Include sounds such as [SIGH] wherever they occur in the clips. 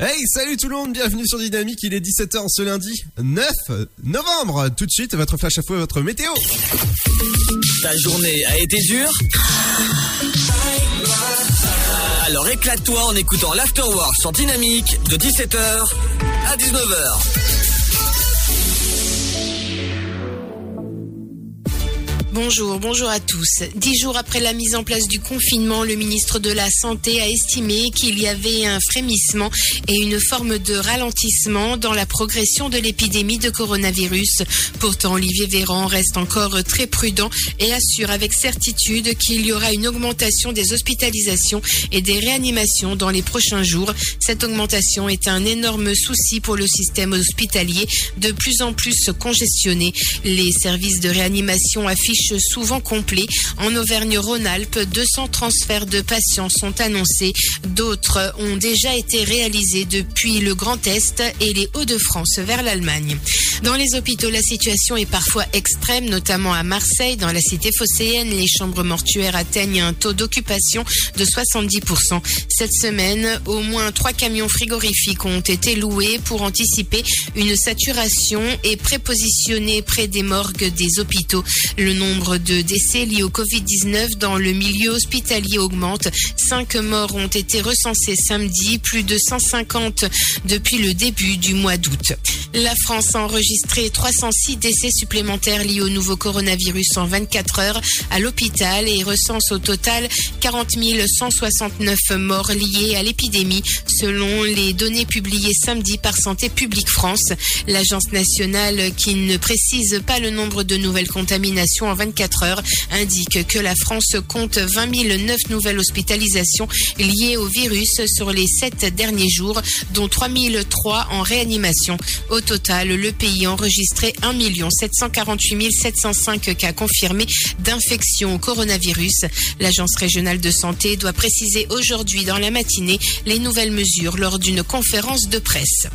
Hey, salut tout le monde, bienvenue sur Dynamique, il est 17h ce lundi 9 novembre. Tout de suite, votre flash à et votre météo. Ta journée a été dure Alors éclate-toi en écoutant l'Afterwork sur Dynamique de 17h à 19h. Bonjour, bonjour à tous. Dix jours après la mise en place du confinement, le ministre de la Santé a estimé qu'il y avait un frémissement et une forme de ralentissement dans la progression de l'épidémie de coronavirus. Pourtant, Olivier Véran reste encore très prudent et assure avec certitude qu'il y aura une augmentation des hospitalisations et des réanimations dans les prochains jours. Cette augmentation est un énorme souci pour le système hospitalier, de plus en plus congestionné. Les services de réanimation affichent souvent complet. En Auvergne-Rhône-Alpes, 200 transferts de patients sont annoncés. D'autres ont déjà été réalisés depuis le Grand Est et les Hauts-de-France vers l'Allemagne. Dans les hôpitaux, la situation est parfois extrême, notamment à Marseille. Dans la cité phocéenne, les chambres mortuaires atteignent un taux d'occupation de 70%. Cette semaine, au moins trois camions frigorifiques ont été loués pour anticiper une saturation et prépositionnés près des morgues des hôpitaux. Le nombre nombre de décès liés au Covid-19 dans le milieu hospitalier augmente. Cinq morts ont été recensés samedi, plus de 150 depuis le début du mois d'août. La France a enregistré 306 décès supplémentaires liés au nouveau coronavirus en 24 heures à l'hôpital et recense au total 40 169 morts liés à l'épidémie selon les données publiées samedi par Santé publique France. L'agence nationale qui ne précise pas le nombre de nouvelles contaminations en 24 heures indique que la France compte 20 009 nouvelles hospitalisations liées au virus sur les sept derniers jours, dont 3 003 en réanimation. Au total, le pays a enregistré 1 748 705 cas confirmés d'infection au coronavirus. L'Agence régionale de santé doit préciser aujourd'hui dans la matinée les nouvelles mesures lors d'une conférence de presse.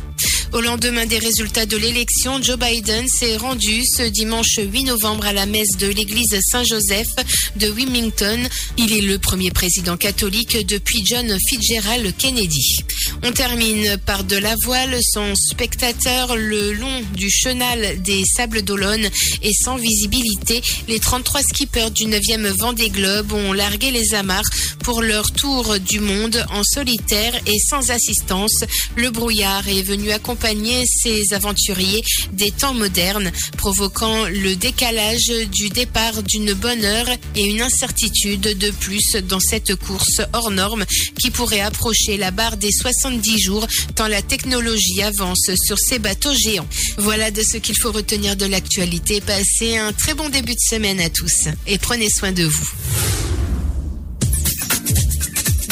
Au lendemain des résultats de l'élection, Joe Biden s'est rendu ce dimanche 8 novembre à la messe de l'église Saint-Joseph de Wilmington. Il est le premier président catholique depuis John Fitzgerald Kennedy. On termine par de la voile sans spectateur le long du chenal des Sables d'Olonne et sans visibilité. Les 33 skippers du 9e Vendée Globe ont largué les amarres pour leur tour du monde en solitaire et sans assistance. Le brouillard est venu accompagner ces aventuriers des temps modernes, provoquant le décalage du départ d'une bonne heure et une incertitude de plus dans cette course hors norme qui pourrait approcher la barre des 70 jours tant la technologie avance sur ces bateaux géants. Voilà de ce qu'il faut retenir de l'actualité. Passez un très bon début de semaine à tous et prenez soin de vous.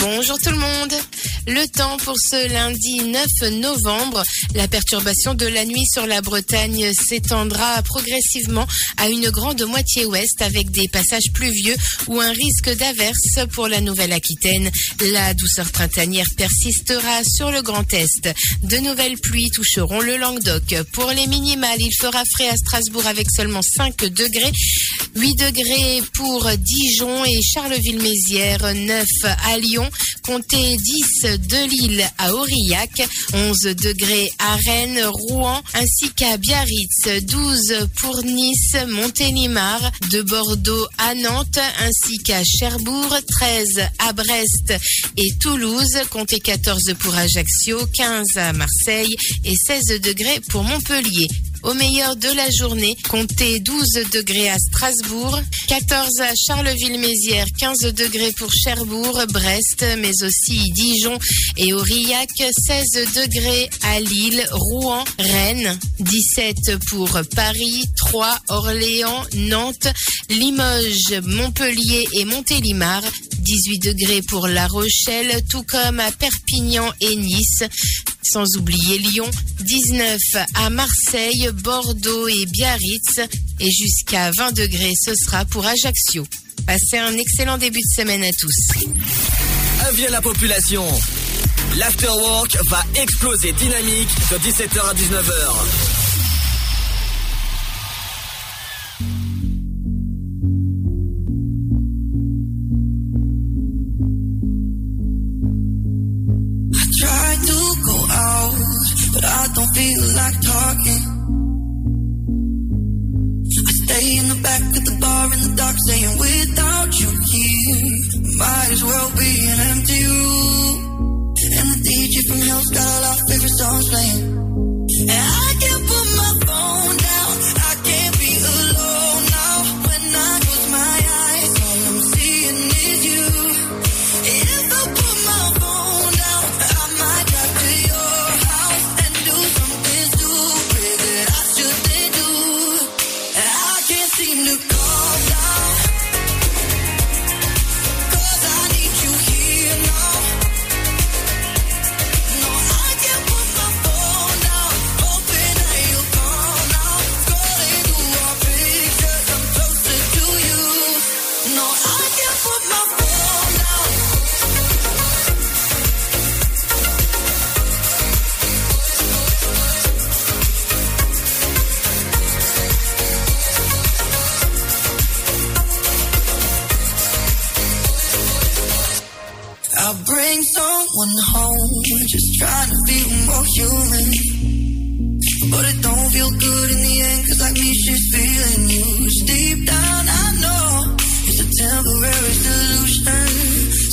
Bonjour tout le monde. Le temps pour ce lundi 9 novembre. La perturbation de la nuit sur la Bretagne s'étendra progressivement à une grande moitié ouest avec des passages pluvieux ou un risque d'averse pour la Nouvelle-Aquitaine. La douceur printanière persistera sur le Grand Est. De nouvelles pluies toucheront le Languedoc. Pour les minimales, il fera frais à Strasbourg avec seulement 5 degrés. 8 degrés pour Dijon et Charleville-Mézières, 9 à Lyon, comptez 10 de Lille à Aurillac, 11 degrés à Rennes, Rouen, ainsi qu'à Biarritz, 12 pour Nice, Montélimar, de Bordeaux à Nantes, ainsi qu'à Cherbourg, 13 à Brest et Toulouse, comptez 14 pour Ajaccio, 15 à Marseille et 16 degrés pour Montpellier. Au meilleur de la journée, comptez 12 degrés à Strasbourg, 14 à Charleville-Mézières, 15 degrés pour Cherbourg, Brest, mais aussi Dijon et Aurillac, 16 degrés à Lille, Rouen, Rennes, 17 pour Paris, 3 Orléans, Nantes, Limoges, Montpellier et Montélimar, 18 degrés pour La Rochelle, tout comme à Perpignan et Nice, sans oublier Lyon, 19 à Marseille, Bordeaux et Biarritz. Et jusqu'à 20 degrés, ce sera pour Ajaccio. Passez un excellent début de semaine à tous. Ah, Avis à la population. L'afterwork va exploser dynamique de 17h à 19h. I don't feel like talking. In the back of the bar in the dark, saying without you here, might as well be an empty room. And the DJ from hell's got all our favorite songs playing. And I can't put my phone down, I can't be alone now when I. going home, just trying to feel more human. But it don't feel good in the end, cause like me, she's feeling used. Deep down, I know it's a temporary solution.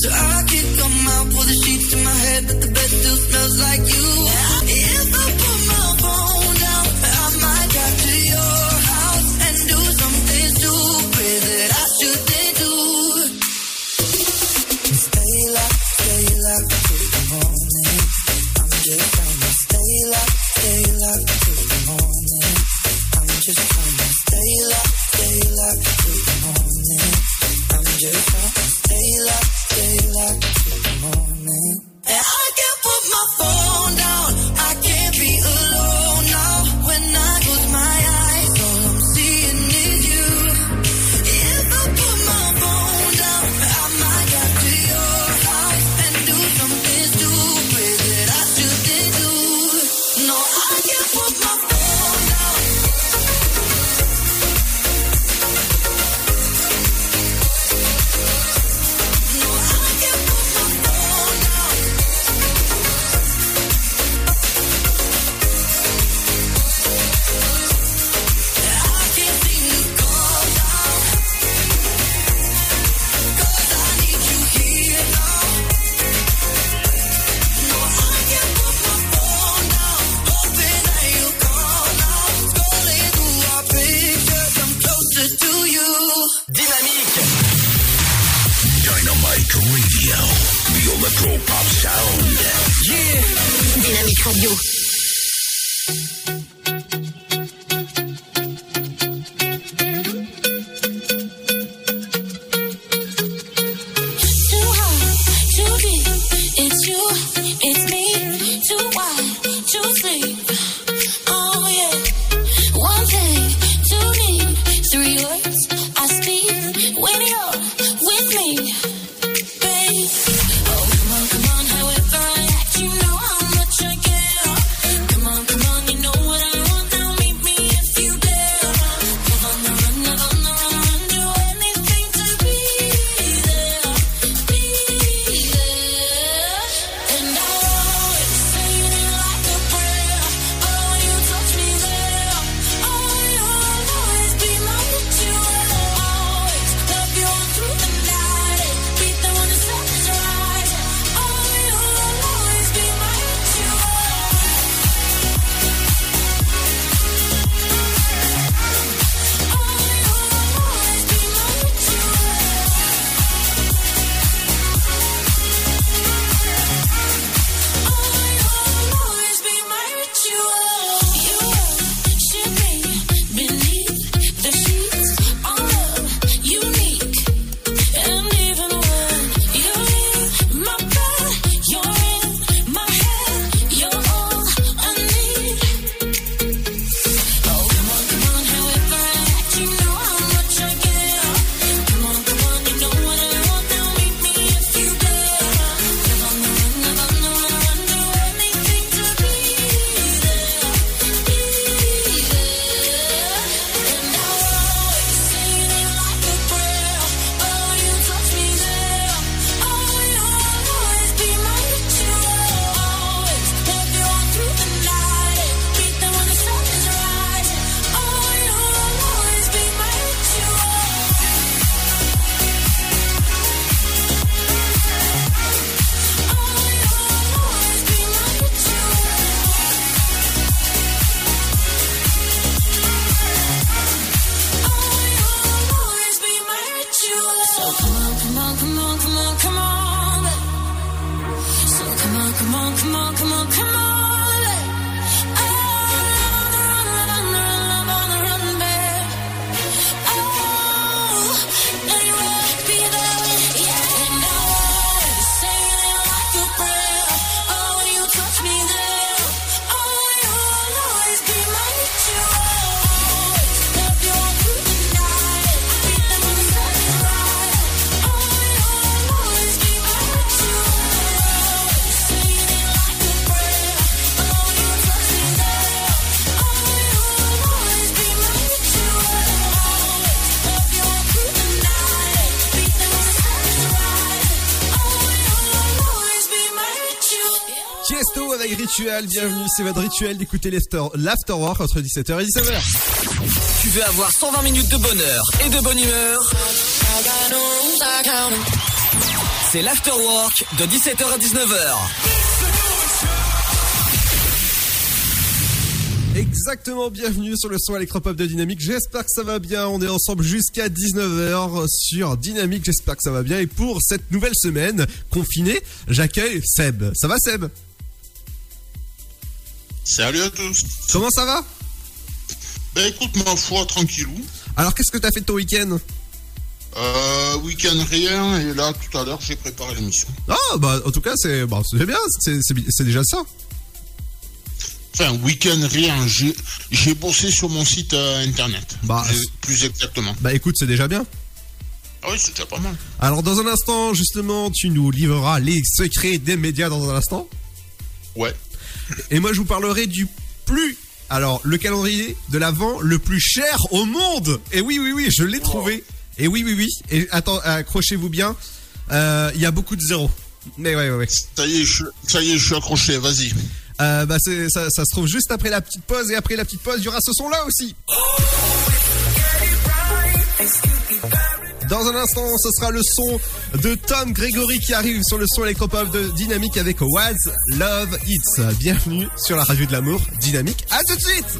So I kick them out, pull the sheets to my head, but the bed still smells like you. Yeah. Rituel, bienvenue, c'est votre rituel d'écouter l'after- l'afterwork entre 17h et 19h. Tu veux avoir 120 minutes de bonheur et de bonne humeur? C'est l'afterwork de 17h à 19h. Exactement, bienvenue sur le son électropop de Dynamique. J'espère que ça va bien. On est ensemble jusqu'à 19h sur Dynamique. J'espère que ça va bien. Et pour cette nouvelle semaine confinée, j'accueille Seb. Ça va Seb? Salut à tous. Comment ça va? Ben écoute, ma foi, tranquillou. Alors qu'est-ce que t'as fait de ton week-end? Euh, week-end rien, et là, tout à l'heure, j'ai préparé l'émission. Ah bah en tout cas c'est bah, c'est bien, c'est- déjà ça. Enfin, week-end rien, j'ai bossé sur mon site euh, internet. Bah, plus, plus exactement. Bah écoute, c'est déjà bien. Ah oui, c'est déjà pas mal. Alors dans un instant, justement, tu nous livreras les secrets des médias dans un instant. Ouais. Et moi, je vous parlerai du plus. Alors, le calendrier de l'avant le plus cher au monde. Et oui, oui, oui, je l'ai trouvé. Et oui, oui, oui. Et attends, accrochez-vous bien. Euh, Il y a beaucoup de zéros. Mais ouais, ouais, ouais. Ça y est, je, ça y est, je suis accroché, vas-y. Euh, bah, c'est- ça, ça se trouve juste après la petite pause. Et après la petite pause, il y aura ce son-là aussi. Dans un instant, ce sera le son de Tom Gregory qui arrive sur le son électropop de Dynamique avec What's Love Hits. Bienvenue sur la radio de l'amour, Dynamique. À tout de suite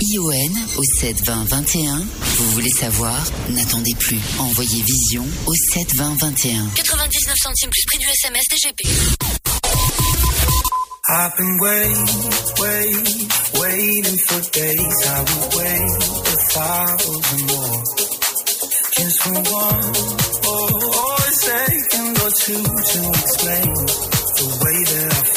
V-I-S-I-O-N au 72021. Vous voulez savoir? N'attendez plus. Envoyez Vision au 72021. 99 centimes plus prix du SMS DGP. I've been waiting, waiting, waiting for days. I will wait a thousand more. Just for one, or, or a second or two to explain the way that I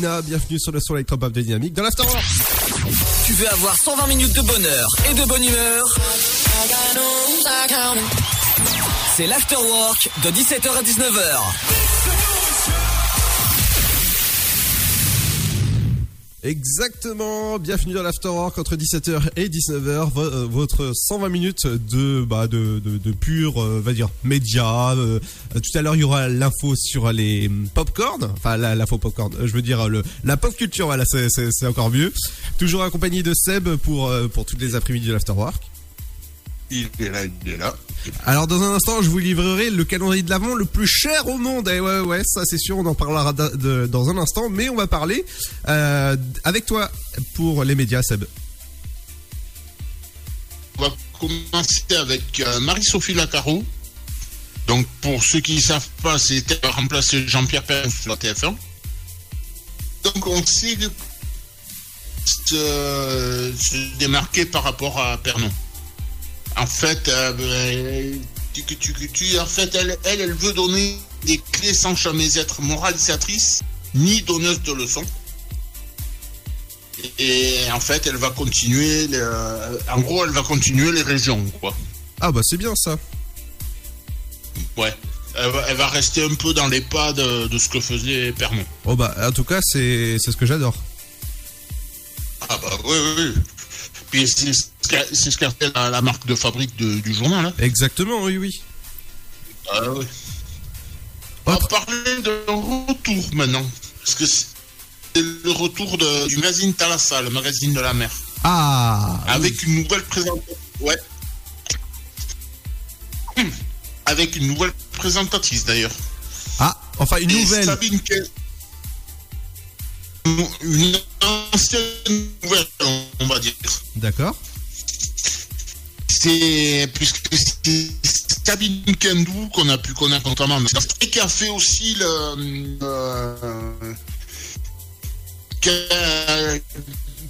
Bienvenue sur le son électropop de Dynamique dans l'Afterwork. Tu veux avoir 120 minutes de bonheur et de bonne humeur? C'est l'afterwork de 17h à 19h. Exactement, bienvenue dans l'Afterwork entre 17h et 19h, vo- euh, votre 120 minutes de bah de de, de pur, euh, va dire média. euh, tout à l'heure il y aura l'info sur les hum, popcorn, enfin l'info popcorn. je veux dire le la pop culture, voilà, c'est c'est encore mieux. Toujours accompagné de Seb pour pour toutes les après-midi de l'Afterwork. Il est là, il est là. Alors dans un instant, je vous livrerai le calendrier de l'avant le plus cher au monde. Et ouais, ouais, ça c'est sûr, on en parlera de- dans un instant. Mais on va parler euh, avec toi pour les médias, Seb. On va commencer avec euh, Marie-Sophie Lacaro. Donc, pour ceux qui ne savent pas, c'était remplacer Jean-Pierre Perrin sur la TF1. Donc, on sait se, se démarquer par rapport à Pernon. En fait, euh, tu, tu, tu, tu- en fait elle, elle, elle veut donner des clés sans jamais être moralisatrice ni donneuse de leçons. Et en fait, elle va continuer. le- en gros, elle va continuer les régions, quoi. Ah bah c'est bien ça. Ouais. Elle va, elle va rester un peu dans les pas de, de ce que faisait Pernon. Oh bah en tout cas c'est c'est ce que j'adore. Ah bah oui, oui. Puis c'est ce qu'a fait la, la marque de fabrique de- du journal. Hein. Exactement, oui oui. Ah oui. On va parler de retour maintenant. Parce que c'est le retour de- du magazine Thalassa, le magazine de la mer. Ah. Avec une nouvelle présentation. Ouais. Hum. Avec une nouvelle présentatrice d'ailleurs. Ah, enfin une Et nouvelle. Sabine Ke- Une ancienne nouvelle, on va dire. D'accord. C'est puisque c'est Sabine Kendou qu'on a pu connaître notamment. C'est qui a fait aussi le. euh,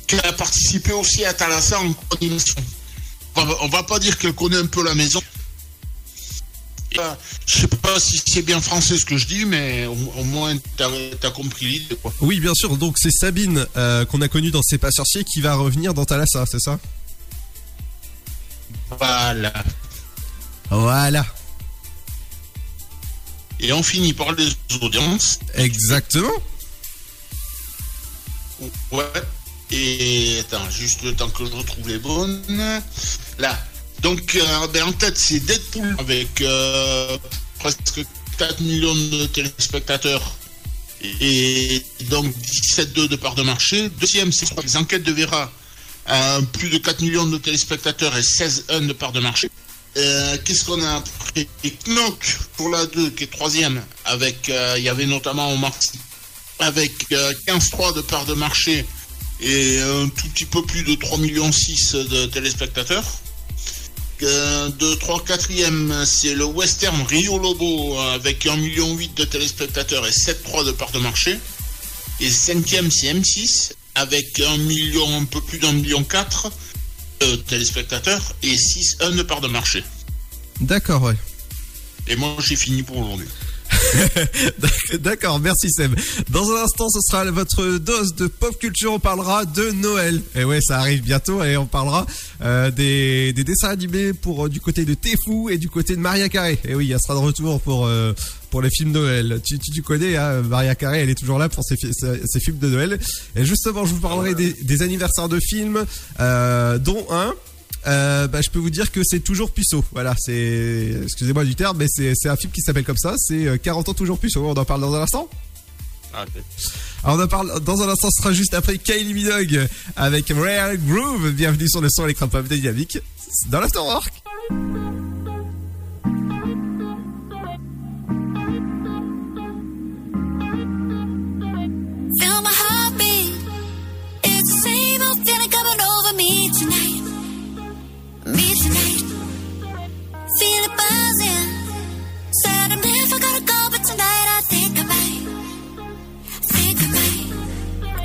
qui, a, participé aussi à Thalassa en coordination. On va, on va pas dire qu'elle connaît un peu la maison. Je sais pas si c'est bien français ce que je dis, mais au, au moins t'as as compris l'idée, quoi. Oui, bien sûr. Donc c'est Sabine euh, qu'on a connue dans C'est pas sorcier qui va revenir dans Thalassa, c'est ça? Voilà. Voilà. Et on finit par les audiences. Exactement. Ouais. Et attends, juste le temps que je retrouve les bonnes. Là. Donc, euh, ben, en tête, c'est Deadpool avec euh, presque 4 millions de téléspectateurs et donc 17,2 de part de marché. Deuxième, c'est les enquêtes de Vera, euh, plus de 4 millions de téléspectateurs et 16,1 de part de marché. Qu'est-ce qu'on a après Knock pour la 2, qui est troisième, avec, il y avait notamment Omar Sy, avec euh, 15,3 de part de marché et un tout petit peu plus de 3,6 millions de téléspectateurs. Euh, de 3 4e, c'est le western Rio Lobo avec 1,8 million de téléspectateurs et 7,3 de part de marché. Et 5e, c'est M6 avec 1 million, un peu plus d'un million 4 de téléspectateurs et 6,1 de part de marché. D'accord, ouais. Et moi, j'ai fini pour aujourd'hui. [LAUGHS] D'accord, merci Seb. Dans un instant, ce sera votre dose de pop culture. On parlera de Noël. Et ouais, ça arrive bientôt. Et on parlera euh, des, des dessins animés pour euh, du côté de Tefou et du côté de Maria Carré. Et oui, elle sera de retour pour euh, pour les films de Noël. Tu, tu, tu connais hein, Maria Carré, elle est toujours là pour ses, fi- ses, ses films de Noël. Et justement, je vous parlerai des, des anniversaires de films, dont un. Euh, bah, je peux vous dire que c'est toujours puceau. Voilà, c'est, excusez-moi du terme, mais c'est, un film qui s'appelle comme ça. C'est euh, 40 ans toujours puceau. On en parle dans un instant. Alors on en parle dans un instant. Ce sera juste après Kylie Minogue avec Rare Groove. Bienvenue sur le son électropop dynamique dans l'afterwork.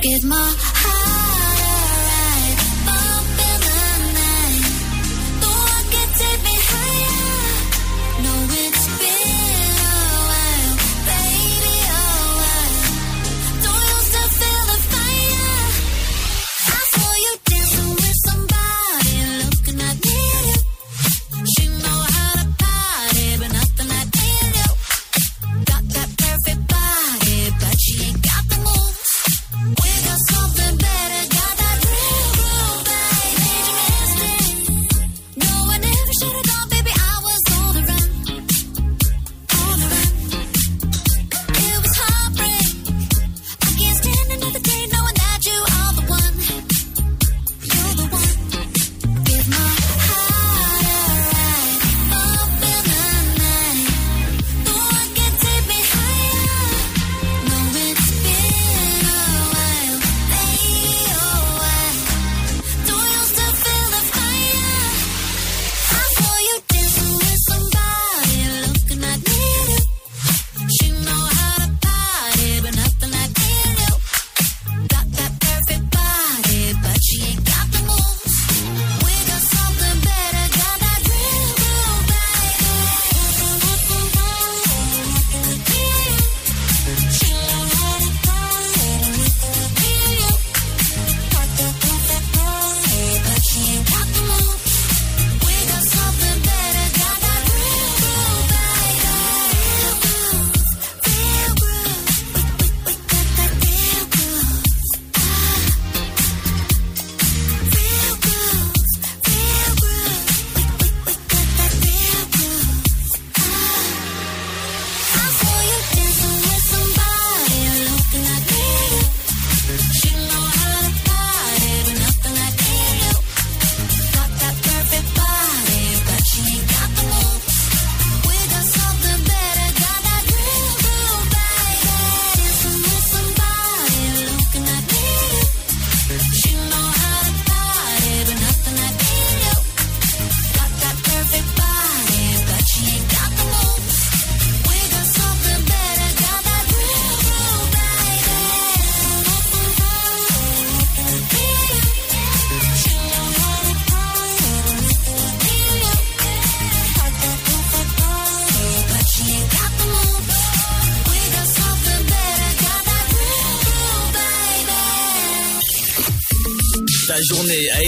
is my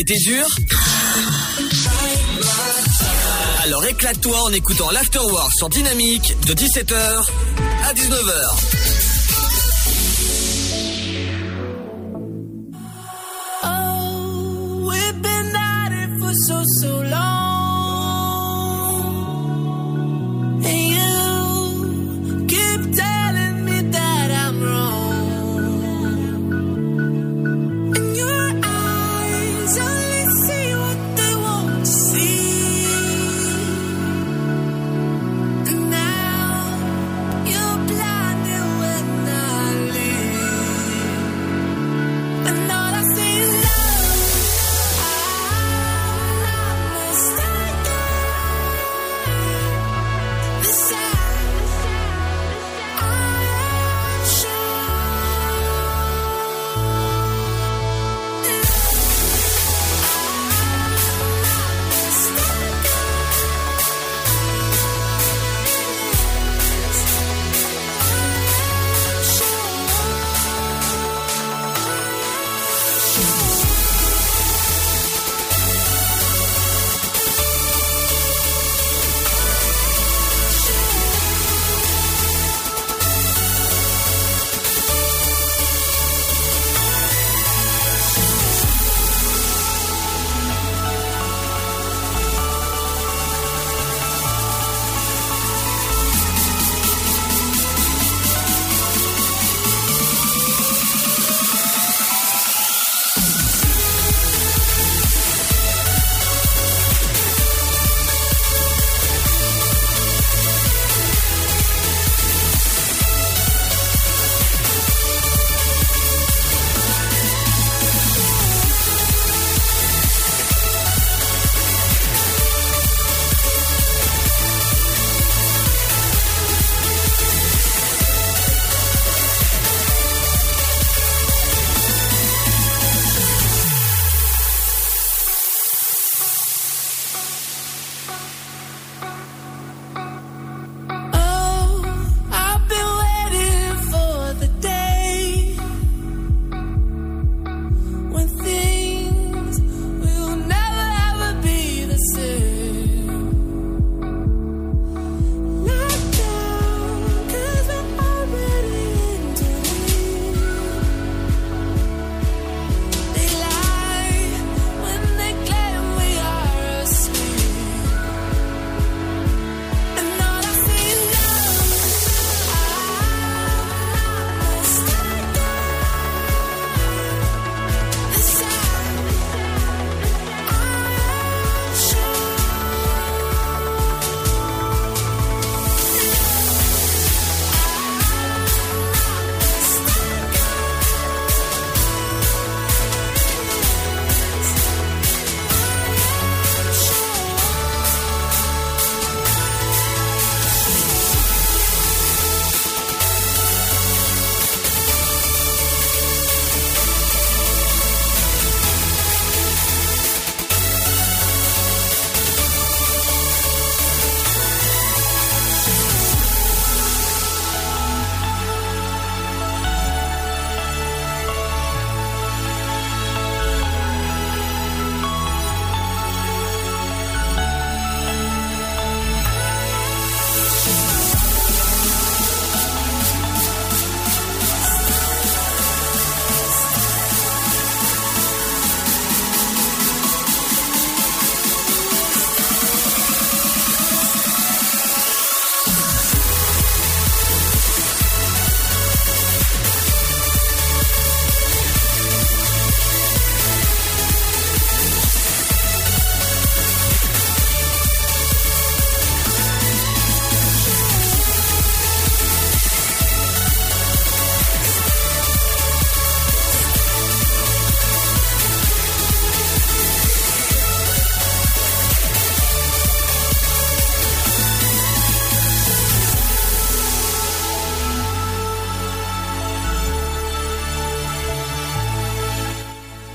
été dure Alors éclate-toi en écoutant l'Afterwork sur Dynamique de 17h à 19h.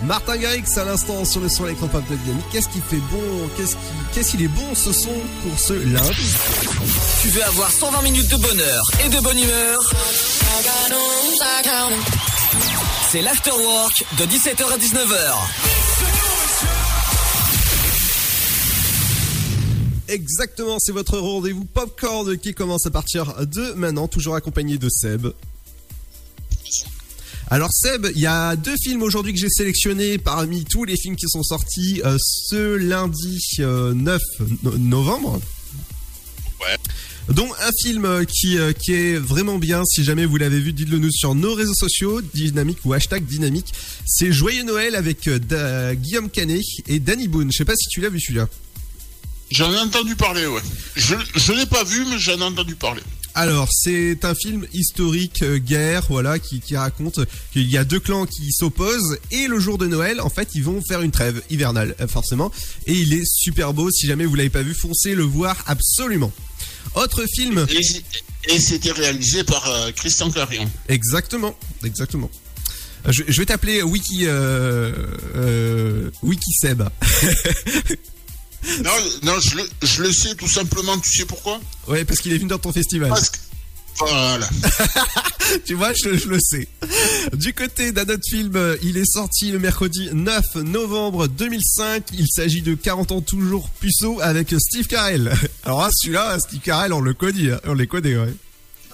Martin Garrix à l'instant sur le son électropop de Dynamique. Qu'est-ce qui fait bon? Qu'est-ce qui, qu'est-ce qu'il est bon ce son pour ce lundi? Tu veux avoir 120 minutes de bonheur et de bonne humeur? C'est l'afterwork de 17h à 19h. Exactement, c'est votre rendez-vous Popcorn qui commence à partir de maintenant, toujours accompagné de Seb. Alors Seb, il y a deux films aujourd'hui que j'ai sélectionnés parmi tous les films qui sont sortis euh, ce lundi euh, 9 no- novembre. Ouais. dont un film euh, qui, euh, qui est vraiment bien. Si jamais vous l'avez vu, dites-le nous sur nos réseaux sociaux, Dynamique ou hashtag Dynamique. C'est Joyeux Noël avec euh, Da- Guillaume Canet et Danny Boone. Je sais pas si tu l'as vu celui-là. J'en ai entendu parler, ouais. Je, je l'ai pas vu, mais j'en ai entendu parler. Alors, c'est un film historique, euh, guerre, voilà, qui, qui raconte qu'il y a deux clans qui s'opposent et le jour de Noël, en fait, ils vont faire une trêve hivernale, euh, forcément. Et il est super beau. Si jamais vous l'avez pas vu, foncez le voir absolument. Autre film, Et, et c'était réalisé par euh, Christian Clarion. exactement, exactement. Je, je vais t'appeler Wiki, Wiki Seb. [LAUGHS] Non, non je, le, je le sais tout simplement, tu sais pourquoi? Ouais, parce qu'il est venu dans ton festival. Parce que... Voilà. [LAUGHS] tu vois, je, je le sais. Du côté d'un autre film, euh, il est sorti le mercredi 9 novembre 2005. Il s'agit de 40 ans toujours puceau avec Steve Carell. [LAUGHS] Alors là, celui-là, Steve Carell, on le connaît, hein. on les connaît, ouais.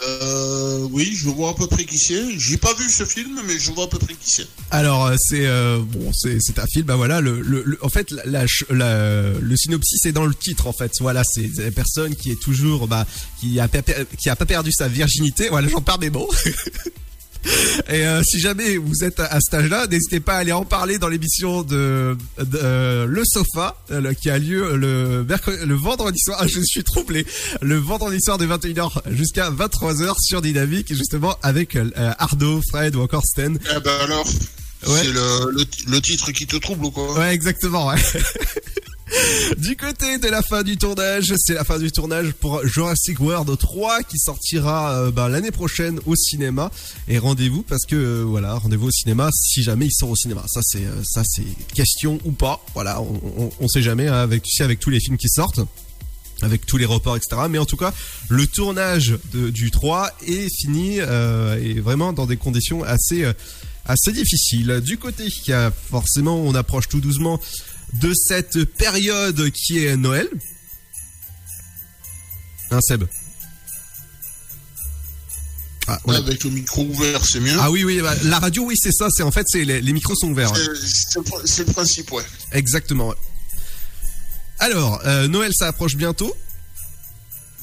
Euh, oui, je vois à peu près qui c'est. J'ai pas vu ce film, mais je vois à peu près qui c'est. Alors euh, c'est euh, bon, c'est un film. Bah voilà, le, le, en fait la, le synopsis est dans le titre en fait. Voilà, c'est la personne qui est toujours bah qui a qui a pas perdu sa virginité. Voilà, j'en perds mes mots. [LAUGHS] [LAUGHS] Et euh, si jamais vous êtes à, cet âge-là, n'hésitez pas à aller en parler dans l'émission de, de, euh, Le Sofa euh, qui a lieu le mercredi, le vendredi soir. Ah, [LAUGHS] je suis troublé. Le vendredi soir de 21h jusqu'à 23h sur Dynamique, justement avec Ardo, Fred ou encore Sten. Eh ben alors, Ouais. c'est le, le titre qui te trouble ou quoi? Ouais, exactement, ouais. [LAUGHS] [LAUGHS] Du côté de la fin du tournage, c'est la fin du tournage pour Jurassic World 3 qui sortira euh, bah, l'année prochaine au cinéma. Et rendez-vous parce que euh, voilà, rendez-vous au cinéma si jamais il sort au cinéma. Ça c'est euh, ça c'est question ou pas. Voilà, on, on, sait jamais hein, avec tu sais avec tous les films qui sortent avec tous les reports, etc. Mais en tout cas, le tournage du 3 est fini et vraiment dans des conditions assez assez difficiles. Du côté forcément, on approche tout doucement de cette période qui est Noël. Hein, Seb ah, on a- Avec le micro ouvert, c'est mieux. ah oui, oui, bah, la radio, oui, c'est ça. C'est en fait, c'est les, les micros sont ouverts. ouais. C'est- le principe, ouais. Exactement. ouais. Alors, euh, Noël, ça approche bientôt?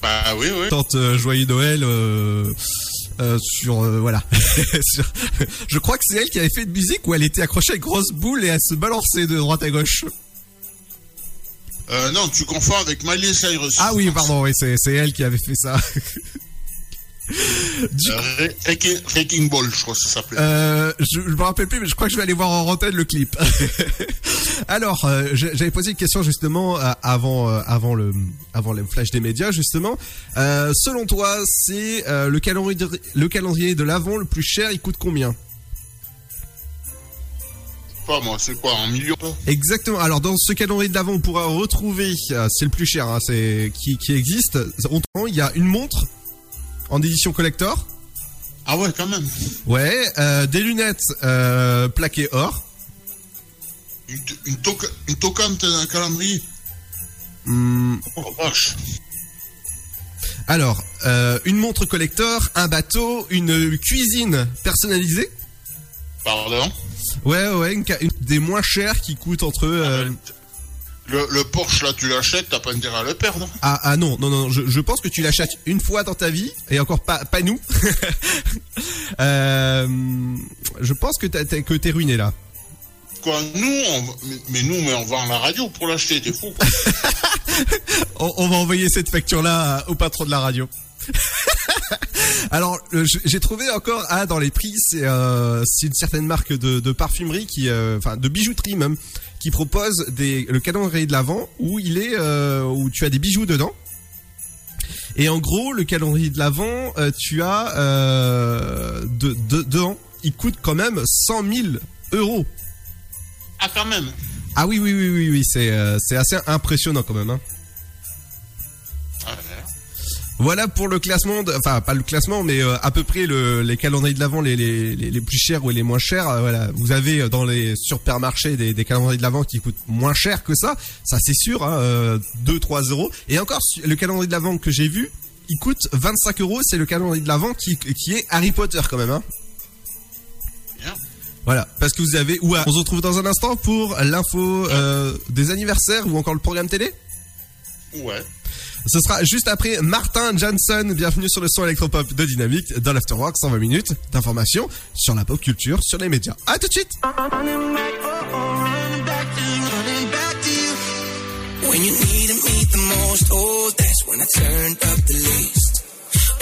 Bah oui, oui. Tante euh, Joyeux Noël euh, euh, sur euh, voilà. [LAUGHS] Sur- je crois que c'est elle qui avait fait une musique où elle était accrochée à une grosse boule et elle se balançait de droite à gauche. Euh, non, tu confonds avec Miley Cyrus. Ah oui, pardon, oui, c'est c'est elle qui avait fait ça. [LAUGHS] Du Euh, Wrecking- Ball, je crois que ça s'appelait. Euh, je, je me rappelle plus, mais je crois que je vais aller voir en antenne le clip. [LAUGHS] Alors, euh, j'avais posé une question justement euh, avant, avant le, avant le flash des médias justement. Selon toi, c'est le calendrier, de, le calendrier de l'avant le plus cher. Il coûte combien? Pas moi, c'est quoi, en million? Exactement. Alors, dans ce calendrier de l'avant, on pourra retrouver, c'est le plus cher, hein, c'est qui, qui existe. Il y a une montre en édition collector. Ah ouais, quand même. Ouais, euh, des lunettes euh, plaquées or. Une, une, toca- une tocante d'un calendrier. Hmm, Oh vache. Alors, euh, une montre collector, un bateau, une cuisine personnalisée. Pardon? Ouais, ouais, une, ca- une des moins chères qui coûtent entre. euh, le, le Porsche, là, tu l'achètes, t'as pas intérêt à le perdre. ah, ah non, non, non, je, je pense que tu l'achètes une fois dans ta vie et encore pas, pas nous. [LAUGHS] Euh, je pense que t'es ruiné là. Quoi, nous, on, va- mais, nous, mais on vend la radio pour l'acheter, t'es fou. [LAUGHS] On, on va envoyer cette facture-là au patron de la radio. [LAUGHS] Alors, euh, j'ai trouvé encore ah, dans les prix, c'est euh, une certaine marque de, de parfumerie qui, euh, enfin, de bijouterie même, qui propose des, le calendrier de l'avant où il est, euh, où tu as des bijoux dedans. Et en gros, le calendrier de l'avant, euh, tu as euh, de, de- dedans, il coûte quand même 100 000 euros. Ah, quand même. Ah oui, oui, oui, oui, oui, c'est euh, c'est assez impressionnant quand même. Hein. Voilà pour le classement, de- enfin pas le classement, mais euh, à peu près le, les calendriers de l'avant les, les, plus chers ou les moins chers. Euh, voilà, vous avez euh, dans les supermarchés des, des calendriers de l'avant qui coûtent moins cher que ça, ça c'est sûr, hein, euh, 2-3 euros. Et encore, le calendrier de l'avant que j'ai vu, il coûte 25 euros. C'est le calendrier de l'avant qui, qui est Harry Potter quand même. Hein. Voilà, parce que vous avez. Ou on se retrouve dans un instant pour l'info des anniversaires ou encore le programme télé? Ouais. Ce sera juste après Martin Johnson. Bienvenue sur le son électropop de Dynamique dans l'Afterwork. 120 minutes d'informations sur la pop culture, sur les médias. À tout de suite. When you needed me the most, oh, that's when I turned up the least.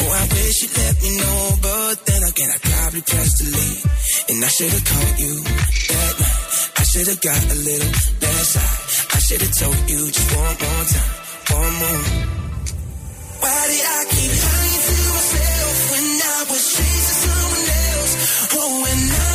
Oh, I wish you'd let me know, but then again, I probably pressed delete. And I should've called you that night. I should've got a little less high. I should've told you just one more time, one more. Why did I keep lying to myself when I was chasing someone else? Oh, and I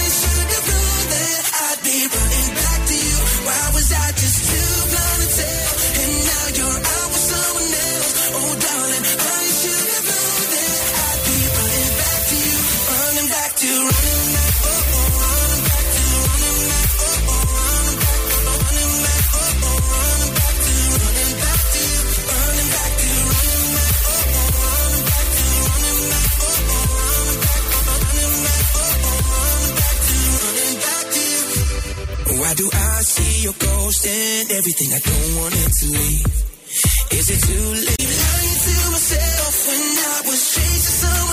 Why do I see your ghost and everything I don't want it to leave? Is it too late? Lying to myself when I was chasing someone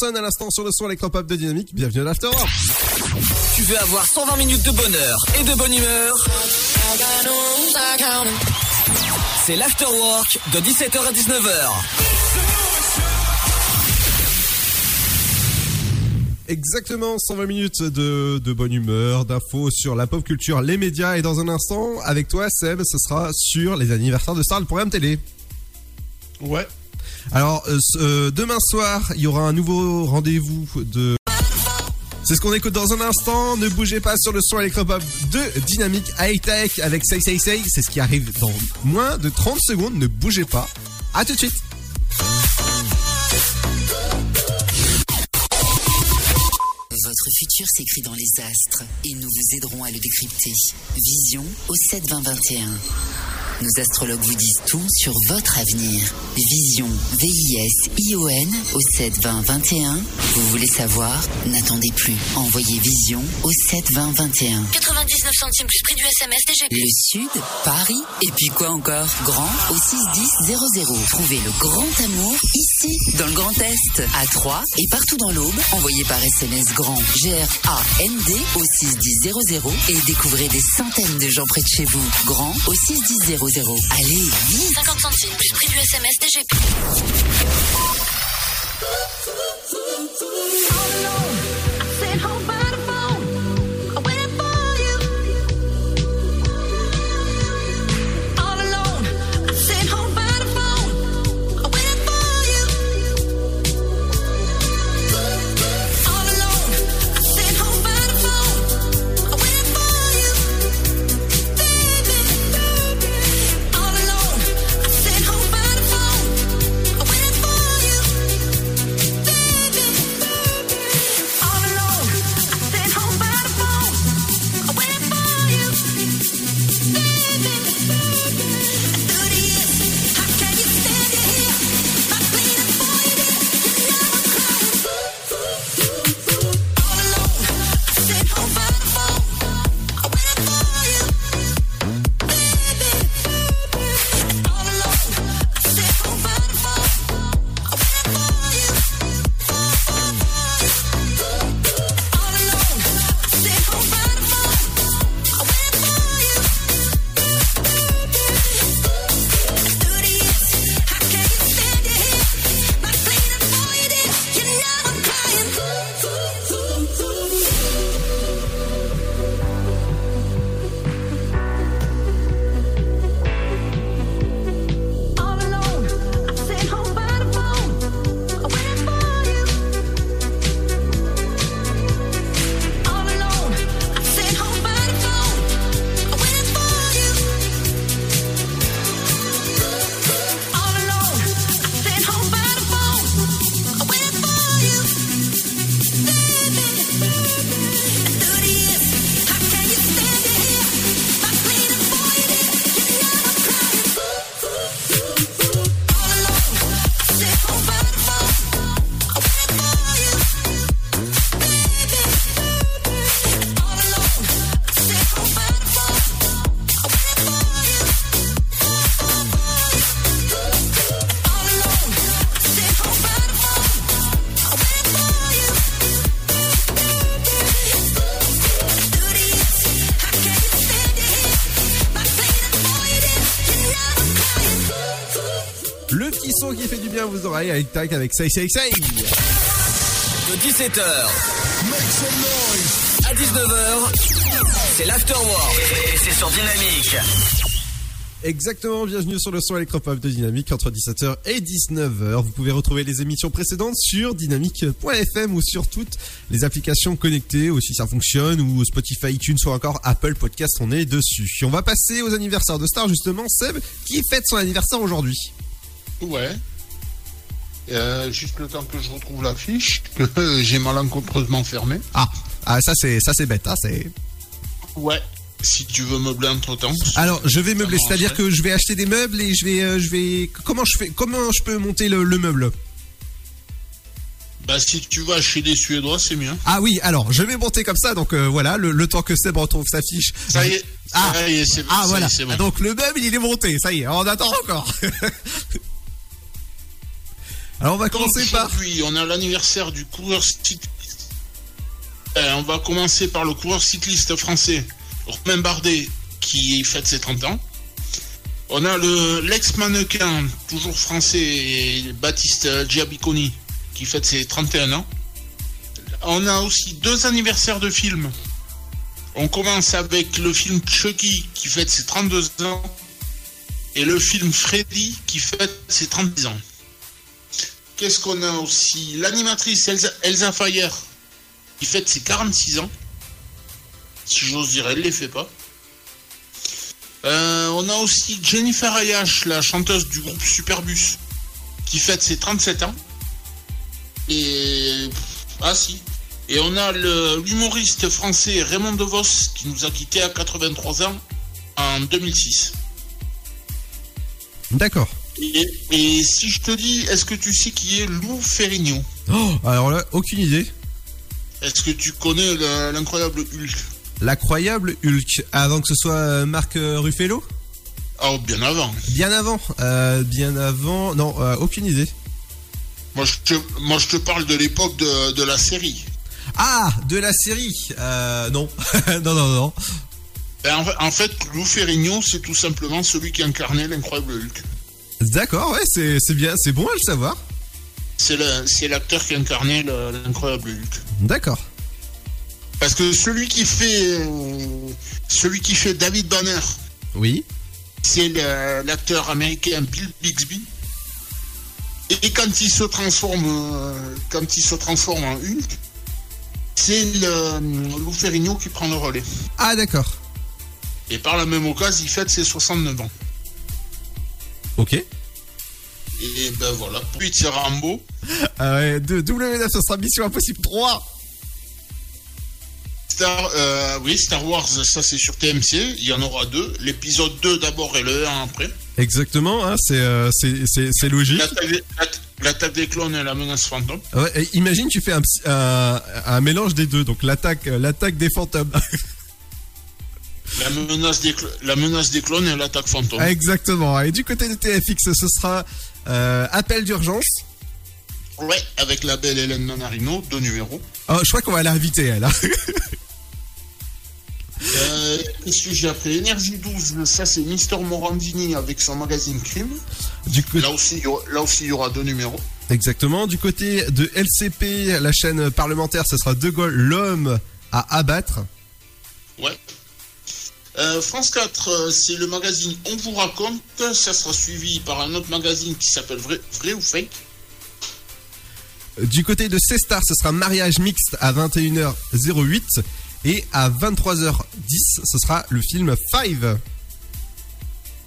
Johnson à l'instant sur le son électropop de Dynamique. Bienvenue à l'Afterwork. Tu veux avoir 120 minutes de bonheur et de bonne humeur? C'est l'afterwork de 17h à 19h. Exactement 120 minutes de, de bonne humeur, d'infos sur la pop culture, les médias et dans un instant, avec toi Seb, ce sera sur les anniversaires de Star, le programme télé. Ouais. Alors, euh, euh, demain soir, il y aura un nouveau rendez-vous de... C'est ce qu'on écoute dans un instant. Ne bougez pas sur le son électropop de Dynamique High Tech avec Say Say Say. C'est ce qui arrive dans moins de 30 secondes. Ne bougez pas. À tout de suite. Futur s'écrit dans les astres et nous vous aiderons à le décrypter. Vision au 72021. Nos astrologues vous disent tout sur votre avenir. Vision, V-I-S-I-O-N au 72021. Vous voulez savoir? N'attendez plus. Envoyez Vision au 72021. 99 centimes plus prix du SMS DGP. Le Sud, Paris, et puis quoi encore? Grand au 61000. Trouvez le grand amour ici, dans le Grand Est, à Troyes et partout dans l'Aube. Envoyez par SMS grand G-R-A-N-D au 61000 et découvrez des centaines de gens près de chez vous. Grand au 61000. Allez, vite 50 centimes plus prix du SMS DGP. Vos oreilles avec tac avec say say say. De 17h à 19h, c'est l'Afterwork. Et c'est sur Dynamique. Exactement, bienvenue sur le son électropop de Dynamique entre 17h et 19h. Vous pouvez retrouver les émissions précédentes sur dynamique.fm ou sur toutes les applications connectées, ou si ça fonctionne, ou Spotify, iTunes ou encore Apple Podcast, on est dessus. On va passer aux anniversaires de stars justement. Seb, qui fête son anniversaire aujourd'hui? Ouais. Euh, juste le temps que je retrouve la fiche, que [LAUGHS] j'ai malencontreusement fermée. Ah, ah ça c'est ça c'est bête, hein, c'est... Ouais. Si tu veux meubler entre temps. Alors, je vais meubler, c'est-à-dire que je vais acheter des meubles et je vais, euh, je vais, comment je fais, comment je peux monter le, le meuble? Bah, si tu vas chez les Suédois, c'est mieux. Ah oui, alors je vais monter comme ça, donc euh, voilà, le, le temps que Seb retrouve sa fiche. Ça y est. Ah, ça y est, c'est ah est, voilà. bon. Donc le meuble il est monté, ça y est, on attend encore. [LAUGHS] alors on va Donc, commencer par. Aujourd'hui, on a l'anniversaire du coureur cycliste. Euh, on va commencer par le coureur cycliste français Romain Bardet qui fête ses 30 ans. On a le l'ex-mannequin, toujours français, Baptiste Giabiconi, qui fête ses 31 ans. On a aussi deux anniversaires de films. On commence avec le film Chucky qui fête ses 32 ans et le film Freddy qui fête ses 36 ans. Qu'est-ce qu'on a aussi L'animatrice Elsa, Elsa qui fête ses 46 ans. Si j'ose dire, elle ne les fait pas. Euh, on a aussi Jennifer Ayash, la chanteuse du groupe Superbus, qui fête ses 37 ans. Et. Ah si. Et on a l'humoriste français Raymond DeVos qui nous a quittés à 83 ans en 2006. D'accord. Et, et si je te dis, est-ce que tu sais qui est Lou Ferrigno? Oh, alors là, aucune idée. Est-ce que tu connais le- l'incroyable Hulk? L'incroyable Hulk, avant que ce soit euh, Marc euh, Ruffalo? Oh, bien avant. Bien avant, euh, bien avant. Non, euh, aucune idée. Moi je, te, moi, je te parle de l'époque de, de la série. Ah, de la série. Euh, non, [LAUGHS] non, non, non. Ben, en, fait- en fait, Lou Ferrigno, c'est tout simplement celui qui incarnait l'incroyable Hulk. D'accord, ouais, c'est c'est bien, c'est bon à le savoir. C'est l'acteur qui incarnait le- l'incroyable Hulk. D'accord. Parce que celui qui fait euh, celui qui fait David Banner, Oui. c'est l'acteur américain Bill Bixby. Et quand il se transforme, euh, quand il se transforme en Hulk, c'est le- Lou Ferrigno qui prend le relais. Ah, d'accord. Et par la même occasion, il fête ses 69 ans. Ok. Et ben voilà. Puis c'est Rambo. Ah ouais, de W9, ce sera Mission Impossible 3. Star, euh, oui, Star Wars, ça c'est sur TMC. Il y en aura deux. L'épisode 2 d'abord et le 1 après. Exactement, hein, c'est euh, c'est- logique. L'attaque des, clones et la menace fantôme. Ouais, imagine, tu fais un, psy- un, un mélange des deux, donc l'attaque euh, l'attaque des fantômes. [LAUGHS] La menace des, la menace des clones et l'attaque fantôme. Exactement. Et du côté de TFX, ce sera euh, appel d'urgence. Ouais, avec la belle Hélène Manarino, deux numéros. Oh, je crois qu'on va l'inviter, elle. hein. Euh, Qu'est-ce que j'ai après Énergie 12, ça c'est Mister Morandini avec son magazine Crime. Du Là aussi, là aussi, il y aura deux numéros. Exactement. Du côté de LCP, la chaîne parlementaire, ce sera De Gaulle, l'homme à abattre. Euh, France 4, euh, c'est le magazine On vous raconte. Ça sera suivi par un autre magazine qui s'appelle Vrai, Vrai ou Fake. Du côté de C-Star, ce sera mariage mixte à 21h08. Et à 23h10, ce sera le film Five.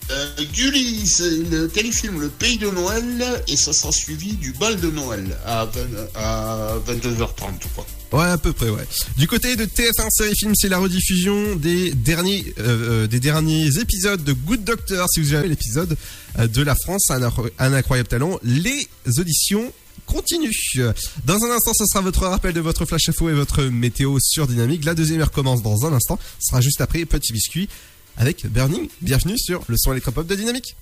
Euh, Gulli, c'est le téléfilm Le Pays de Noël. Et ça sera suivi du bal de Noël à, 20 à 22h30. Quoi. Ouais, à peu près, ouais. Du côté de TF1 Série Film, c'est la rediffusion des derniers, euh, euh, des derniers épisodes de Good Doctor. Si vous avez l'épisode euh, de La France, un, un incroyable talent, les auditions continuent. Dans un instant, ce sera votre rappel de votre flash info et votre météo sur Dynamique. La deuxième heure commence dans un instant. Ce sera juste après Petit Biscuit avec Burning. Bienvenue sur le son électropop de Dynamique.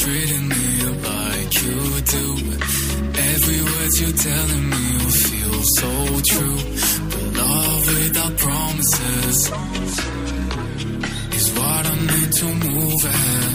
Treated me like you do. Every word you're telling me will feel so true. But love without promises is what I need to move ahead.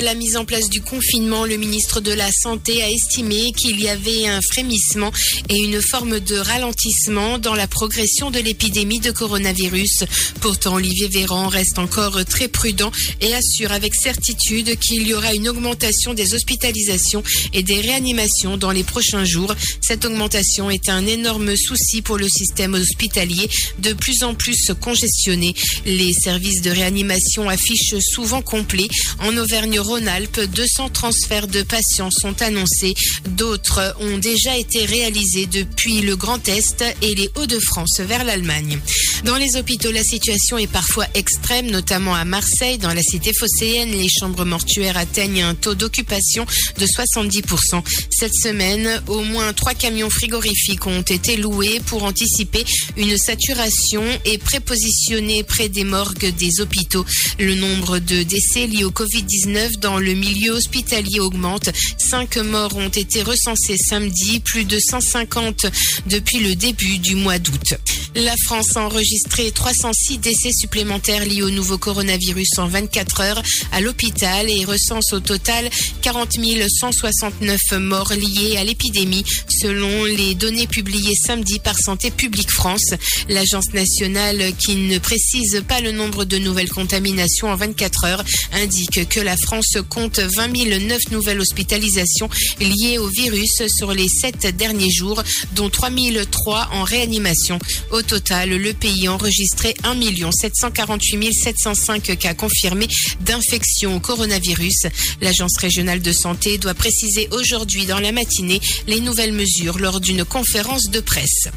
Après la mise en place du confinement, le ministre de la Santé a estimé qu'il y avait un frémissement et une forme de ralentissement dans la progression de l'épidémie de coronavirus. Pourtant, Olivier Véran reste encore très prudent et assure avec certitude qu'il y aura une augmentation des hospitalisations et des réanimations dans les prochains jours. Cette augmentation est un énorme souci pour le système hospitalier, de plus en plus congestionné. Les services de réanimation affichent souvent complets. En Auvergne-Rhône-Alpes, 200 transferts de patients sont annoncés. D'autres ont déjà été réalisés depuis le Grand Est et les Hauts-de-France vers l'Allemagne. Dans les hôpitaux, la situation est parfois extrême, notamment à Marseille. Dans la cité phocéenne, les chambres mortuaires atteignent un taux d'occupation de 70%. Cette semaine, au moins trois camions frigorifiques ont été loués pour anticiper une saturation et prépositionnés près des morgues des hôpitaux. Le nombre de décès liés au Covid-19 dans le milieu hospitalier augmente. Cinq morts ont été recensés samedi, plus de 150 depuis le début du mois d'août. La France a enregistré 306 décès supplémentaires liés au nouveau coronavirus en 24 heures à l'hôpital et recense au total 40 169 morts liés à l'épidémie selon les données publiées samedi par Santé publique France. L'agence nationale qui ne précise pas le nombre de nouvelles contaminations en 24 heures indique que la France compte 20 009 nouvelles hospitalisations liées au virus sur les sept derniers jours, dont 3 003 en réanimation. Au total, le pays enregistré 1 748 705 cas confirmés d'infection au coronavirus. L'agence régionale de santé doit préciser aujourd'hui dans la matinée les nouvelles mesures lors d'une conférence de presse.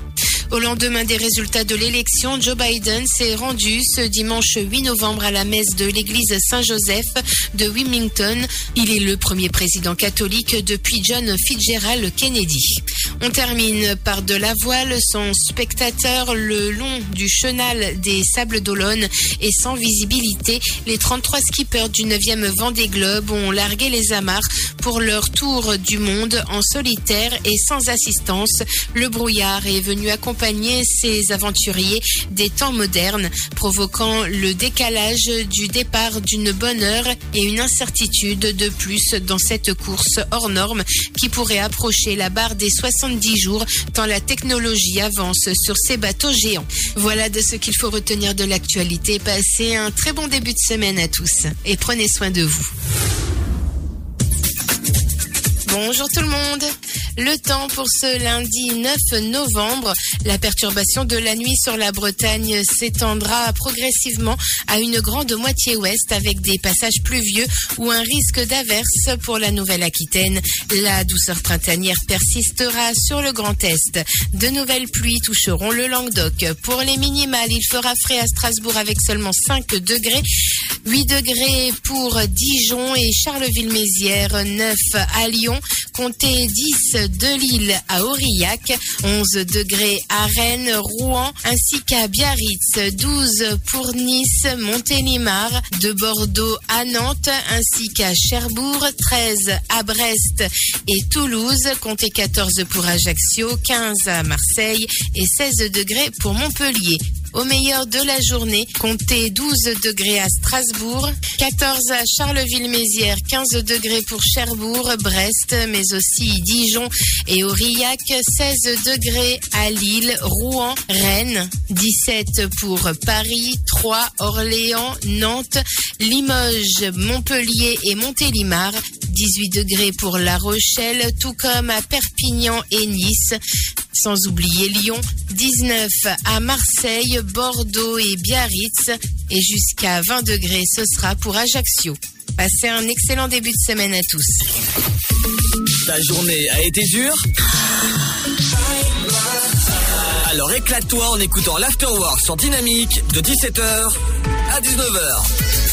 Au lendemain des résultats de l'élection, Joe Biden s'est rendu ce dimanche 8 novembre à la messe de l'église Saint-Joseph de Wilmington. Il est le premier président catholique depuis John Fitzgerald Kennedy. On termine par de la voile sans spectateur le long du chenal des Sables d'Olonne et sans visibilité. Les 33 skippers du 9e Vendée Globe ont largué les amarres pour leur tour du monde en solitaire et sans assistance. Le brouillard est venu accompagner ces aventuriers des temps modernes, provoquant le décalage du départ d'une bonne heure et une incertitude de plus dans cette course hors norme qui pourrait approcher la barre des 70 jours tant la technologie avance sur ces bateaux géants. Voilà de ce qu'il faut retenir de l'actualité. Passez un très bon début de semaine à tous et prenez soin de vous. Bonjour tout le monde. Le temps pour ce lundi 9 novembre. La perturbation de la nuit sur la Bretagne s'étendra progressivement à une grande moitié ouest avec des passages pluvieux ou un risque d'averse pour la Nouvelle-Aquitaine. La douceur printanière persistera sur le Grand Est. De nouvelles pluies toucheront le Languedoc. Pour les minimales, il fera frais à Strasbourg avec seulement 5 degrés. 8 degrés pour Dijon et Charleville-Mézières, 9 à Lyon, comptez 10 de Lille à Aurillac, 11 degrés à Rennes, Rouen ainsi qu'à Biarritz, 12 pour Nice, Montélimar, de Bordeaux à Nantes ainsi qu'à Cherbourg, 13 à Brest et Toulouse, comptez 14 pour Ajaccio, 15 à Marseille et 16 degrés pour Montpellier. Au meilleur de la journée, comptez 12 degrés à Strasbourg, 14 à Charleville-Mézières, 15 degrés pour Cherbourg, Brest, mais aussi Dijon et Aurillac, 16 degrés à Lille, Rouen, Rennes, 17 pour Paris, 3 Orléans, Nantes, Limoges, Montpellier et Montélimar, 18 degrés pour La Rochelle, tout comme à Perpignan et Nice. Sans oublier Lyon, 19 à Marseille, Bordeaux et Biarritz. Et jusqu'à 20 degrés, ce sera pour Ajaccio. Passez un excellent début de semaine à tous. Ta journée a été dure Alors éclate-toi en écoutant l'Afterwork sur Dynamique de 17h à 19h.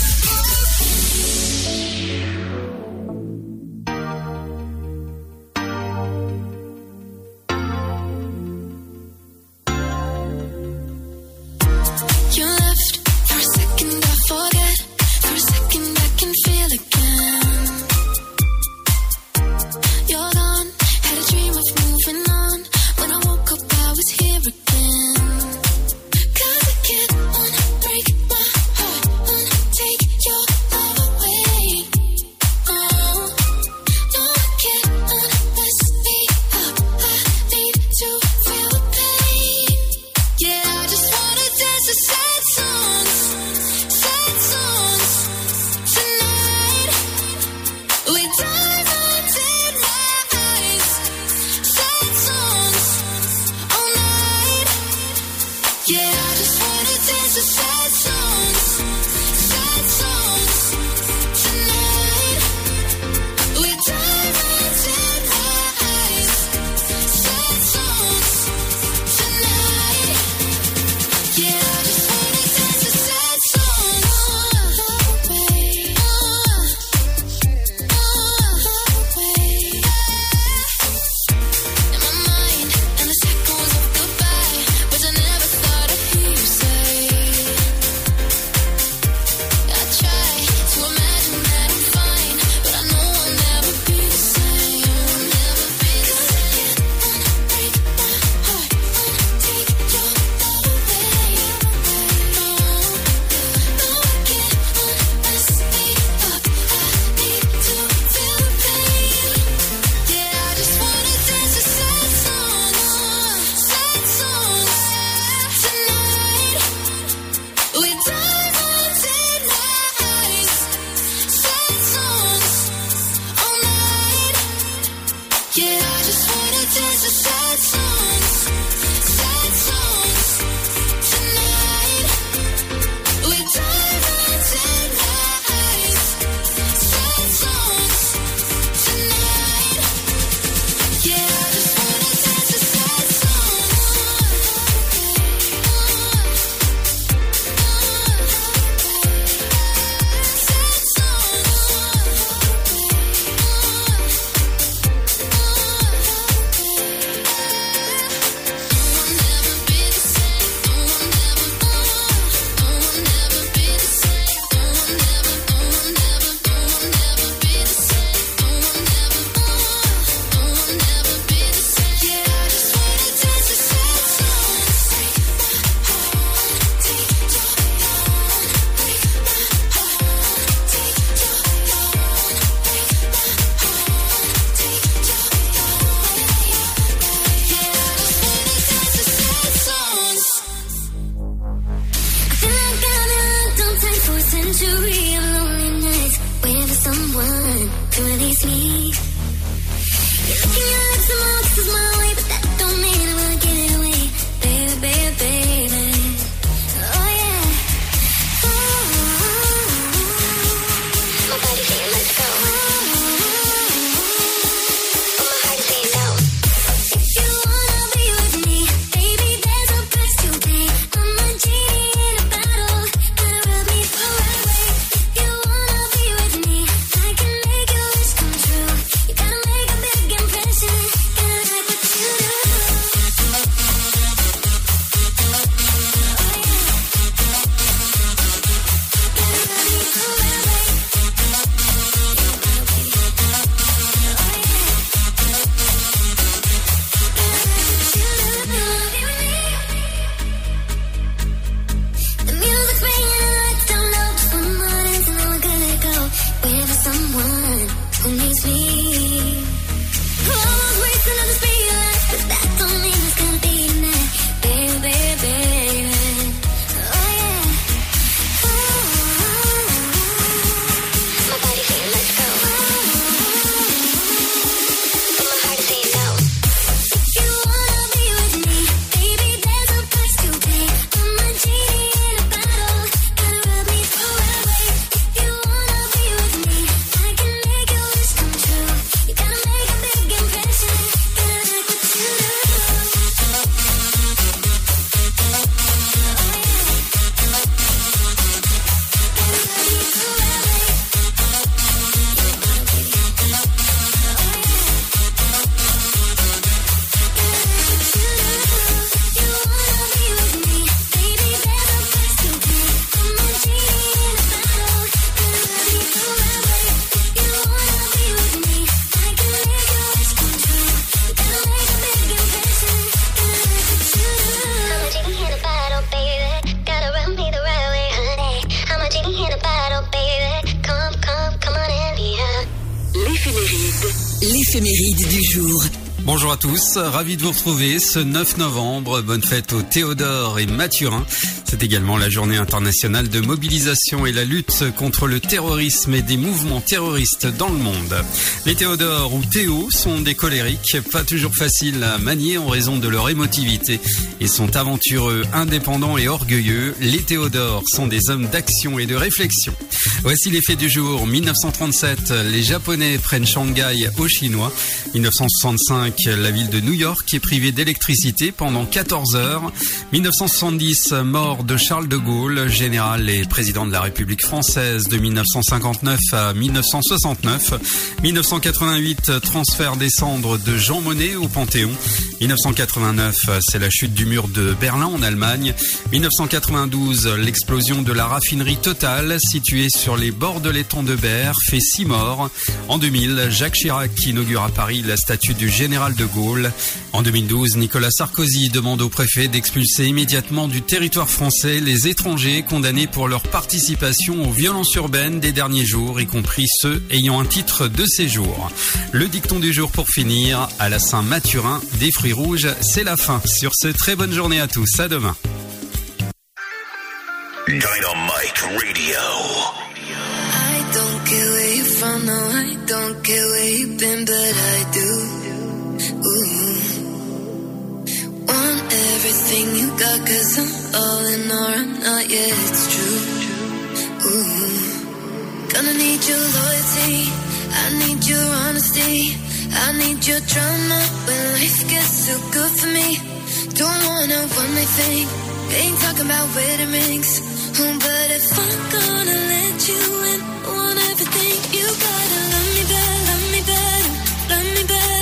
Ravi de vous retrouver ce 9 novembre. Bonne fête aux Théodore et Mathurin. C'est également la journée internationale de mobilisation et la lutte contre le terrorisme et des mouvements terroristes dans le monde. Les Théodore ou Théo sont des colériques, pas toujours faciles à manier en raison de leur émotivité et sont aventureux, indépendants et orgueilleux. Les Théodore sont des hommes d'action et de réflexion. Voici les faits du jour. 1937, les Japonais prennent Shanghai aux Chinois. 1965, la ville de New York est privée d'électricité pendant 14 heures. 1970, mort de Charles de Gaulle, général et président de la République française de 1959 à 1969. 1988, transfert des cendres de Jean Monnet au Panthéon. 1989, c'est la chute du mur de Berlin en Allemagne. 1992, l'explosion de la raffinerie Total située sur les bords de l'étang de Berre fait six morts. En 2000, Jacques Chirac inaugure à Paris la statue du général de Gaulle. En 2012, Nicolas Sarkozy demande au préfet d'expulser immédiatement du territoire français les étrangers condamnés pour leur participation aux violences urbaines des derniers jours, y compris ceux ayant un titre de séjour. Le dicton du jour pour finir, à la Saint-Mathurin, des fruits rouges, c'est la fin. Sur ce, très bonne journée à tous, à demain. Dynamite Radio. I don't care where you're from, no, I don't care where you've been, but I do. Ooh. Want everything you got, cause I'm all in or I'm not, yeah, it's true. Ooh. Gonna need your loyalty, I need your honesty, I need your drama when life gets too good for me. Don't wanna one night thing, ain't talking about wedding rings. Oh, but if I'm gonna let you in, want everything you gotta love me better, love me better, love me better,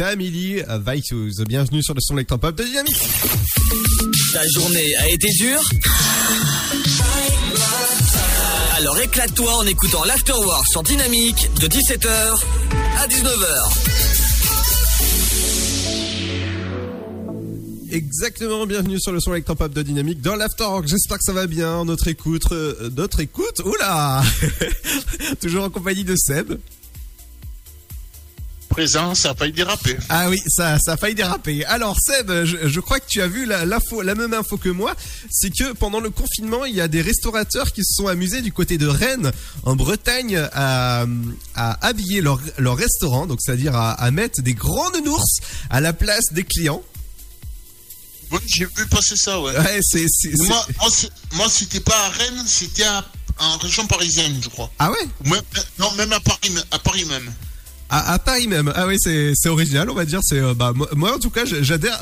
Family Vitus. Bienvenue sur le son électropop de Dynamique. Ta journée a été dure Alors éclate-toi en écoutant l'Afterwork sur Dynamique de 17h à 19h. Exactement, bienvenue sur le son électropop de Dynamique dans l'Afterwork. J'espère que ça va bien. Notre écoute, euh, notre écoute, oula [LAUGHS] Toujours en compagnie de Seb. Présent, ça a failli déraper. Ah oui, ça, ça a failli déraper. Alors Seb, je, je crois que tu as vu la, même info que moi, c'est que pendant le confinement, il y a des restaurateurs qui se sont amusés du côté de Rennes, en Bretagne, à, à habiller leur, leur restaurant, donc c'est-à-dire à, à mettre des grandes ours à la place des clients. Oui, j'ai vu passer ça, ouais. Moi, moi, c'était pas à Rennes, c'était en région parisienne, je crois. Ah ouais? Même- non, même à Paris, à Paris même. À, à Paris même. Ah oui, c'est original, on va dire. C'est euh, bah moi, en tout cas, j'adhère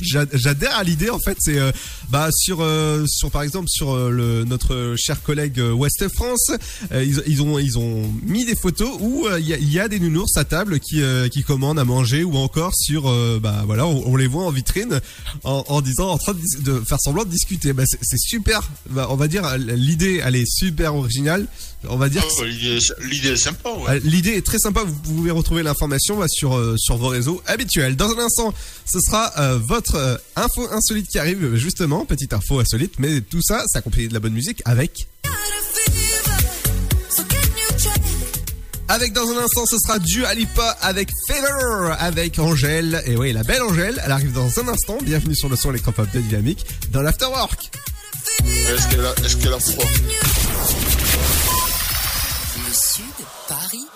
j'adhère à l'idée. En fait, c'est euh, bah sur euh, sur par exemple sur le notre cher collègue Ouest France, euh, ils, ils ont ils ont mis des photos où euh, il y, y a des nounours à table qui euh, qui commandent à manger ou encore sur euh, bah voilà, on, on les voit en vitrine en, en disant en train de, de faire semblant de discuter. Bah c'est c'est super. Bah, on va dire l'idée, elle est super originale. On va dire. Oh, L'idée est- sympa, ouais. L'idée est très sympa, vous pouvez retrouver l'information bah, sur, euh, sur vos réseaux habituels. Dans un instant, ce sera euh, votre euh, info insolite qui arrive, justement, petite info insolite, mais tout ça, c'est accompagné de la bonne musique avec... Avec dans un instant, ce sera Dua Lipa avec Fever, avec Angèle. Et oui, la belle Angèle, elle arrive dans un instant. Bienvenue sur le son électropop de Dynamique dans l'Afterwork. Est-ce qu'elle a, est-ce qu'elle a froid?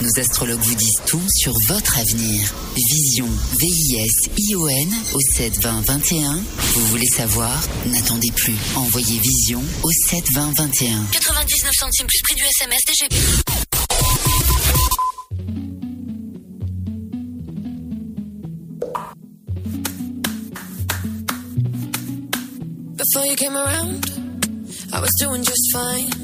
Nos astrologues vous disent tout sur votre avenir. Vision, V-I-S-I-O-N au 72021. Vous voulez savoir? N'attendez plus. Envoyez Vision au 72021. 99 centimes plus prix du SMS DGP. Before you came around, I was doing just fine.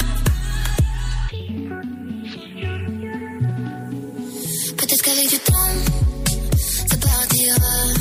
love.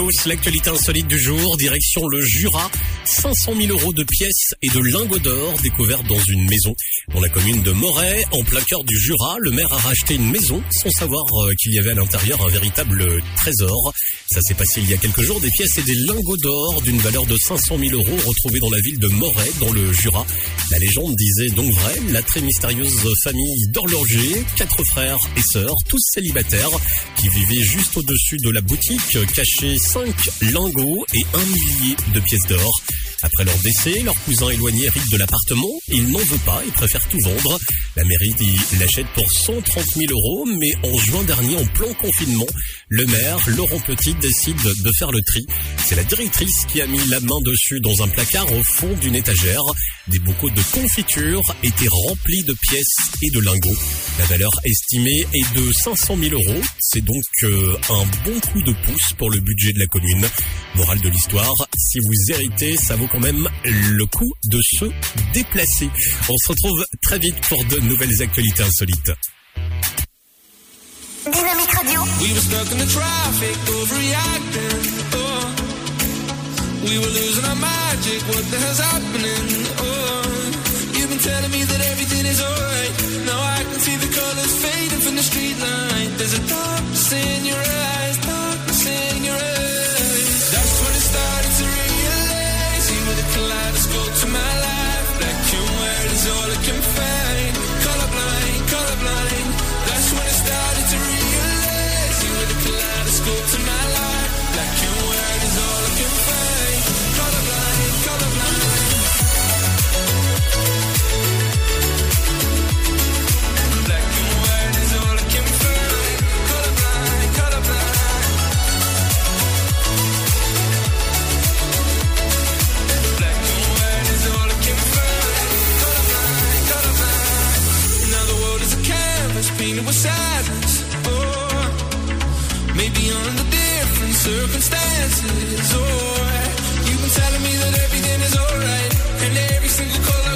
Tous, l'actualité insolite du jour, direction le Jura. 500 000 euros de pièces et de lingots d'or découverts dans une maison. Dans la commune de Moret, en plein cœur du Jura, le maire a racheté une maison sans savoir euh, qu'il y avait à l'intérieur un véritable trésor. Ça s'est passé il y a quelques jours, des pièces et des lingots d'or d'une valeur de 500 000 euros retrouvés dans la ville de Moret, dans le Jura. La légende disait donc vrai, la très mystérieuse famille d'horlogers, quatre frères et sœurs, tous célibataires, qui vivaient juste au-dessus de la boutique, cachaient cinq lingots et un millier de pièces d'or. Après leur décès, leur cousin éloigné hérite de l'appartement. Il n'en veut pas et préfère tout vendre. La mairie l'achète pour 130 000 euros, mais en juin dernier, en plein confinement, le maire, Laurent Petit, décide de faire le tri. C'est la directrice qui a mis la main dessus dans un placard au fond d'une étagère. Des bocaux de confiture étaient remplis de pièces et de lingots. La valeur estimée est de 500 000 euros. C'est donc euh, un bon coup de pouce pour le budget de la commune. Morale de l'histoire, si vous héritez, ça vaut quand même le coup de se déplacer. On se retrouve très vite pour de nouvelles actualités insolites. Dynamique Radio. We were stuck in the traffic, overreacting. Oh, we were losing our magic. What the hell's happening? Oh, you've been telling me that everything is alright. Now I can see the colors fading from the street light. There's a darkness in your eyes, Oh, maybe under different circumstances. or you've been telling me that everything is alright, and every single color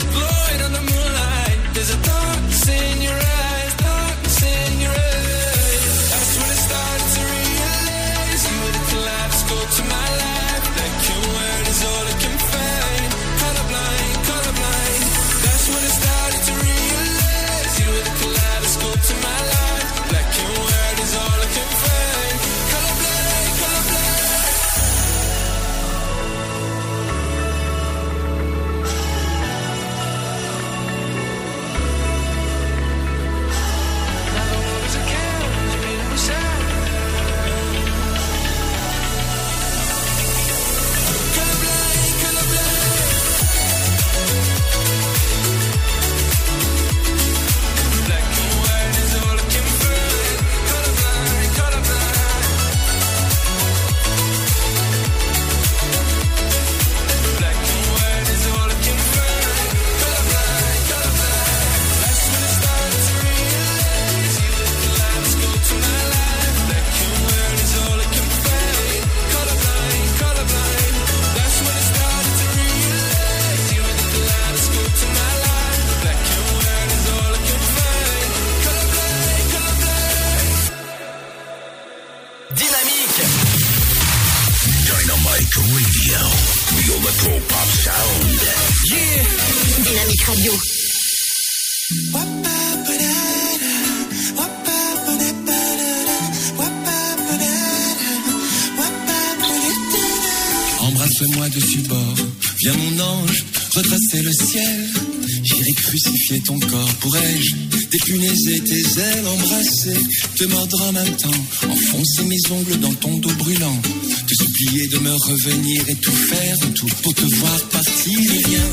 Radio. Embrasse-moi dessus bord, viens mon ange, retracer le ciel. J'irai crucifier ton corps, pourrais-je dépunaiser tes ailes, embrasser, te mordre en même temps, enfoncer mes ongles dans ton dos brûlant, te supplier de me revenir et tout faire, tout pour te voir partir. Et viens,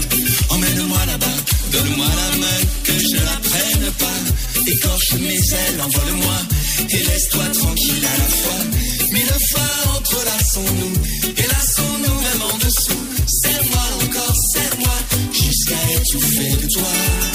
emmène-moi là-bas, donne-moi la main, que je la prenne pas, écorche mes ailes, envole-moi, et laisse-toi tranquille à la fois. Mille fois entrelaçons-nous, et laissons-nous même en dessous. Jusqu'à étouffer de toi.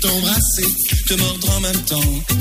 T'embrasser, te mordre en même temps,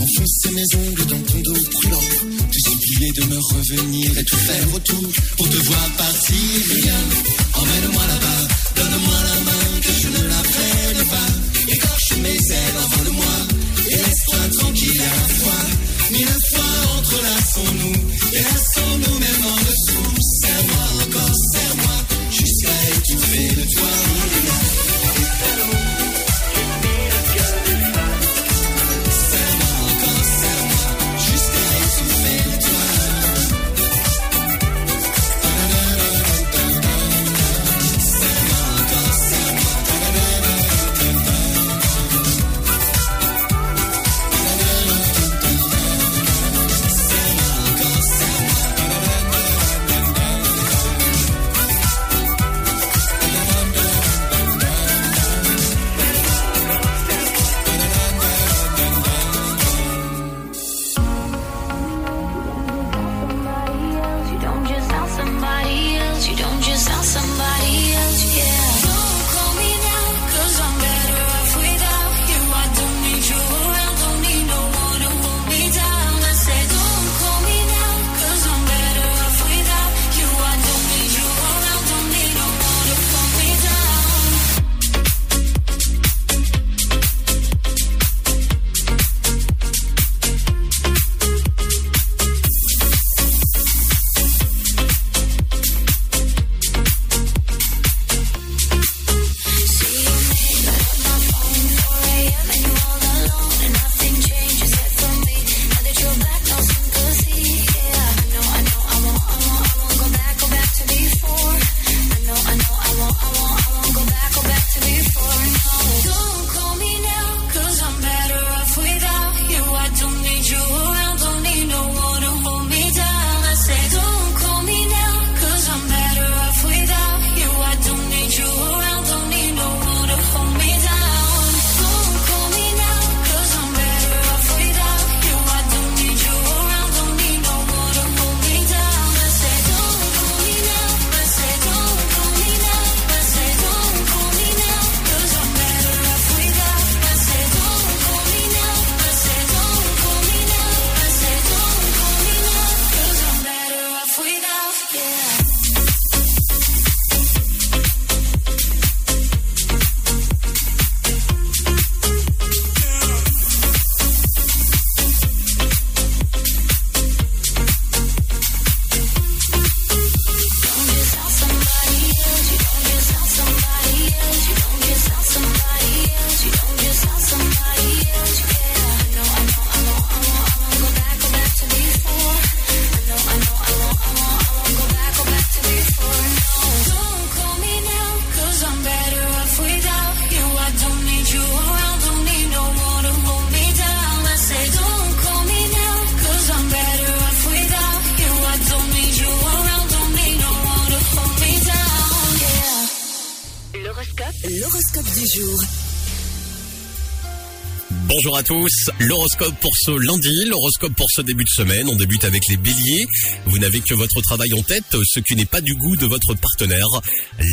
Bonjour à tous. L'horoscope pour ce lundi, l'horoscope pour ce début de semaine. On débute avec les béliers. Vous n'avez que votre travail en tête, ce qui n'est pas du goût de votre partenaire.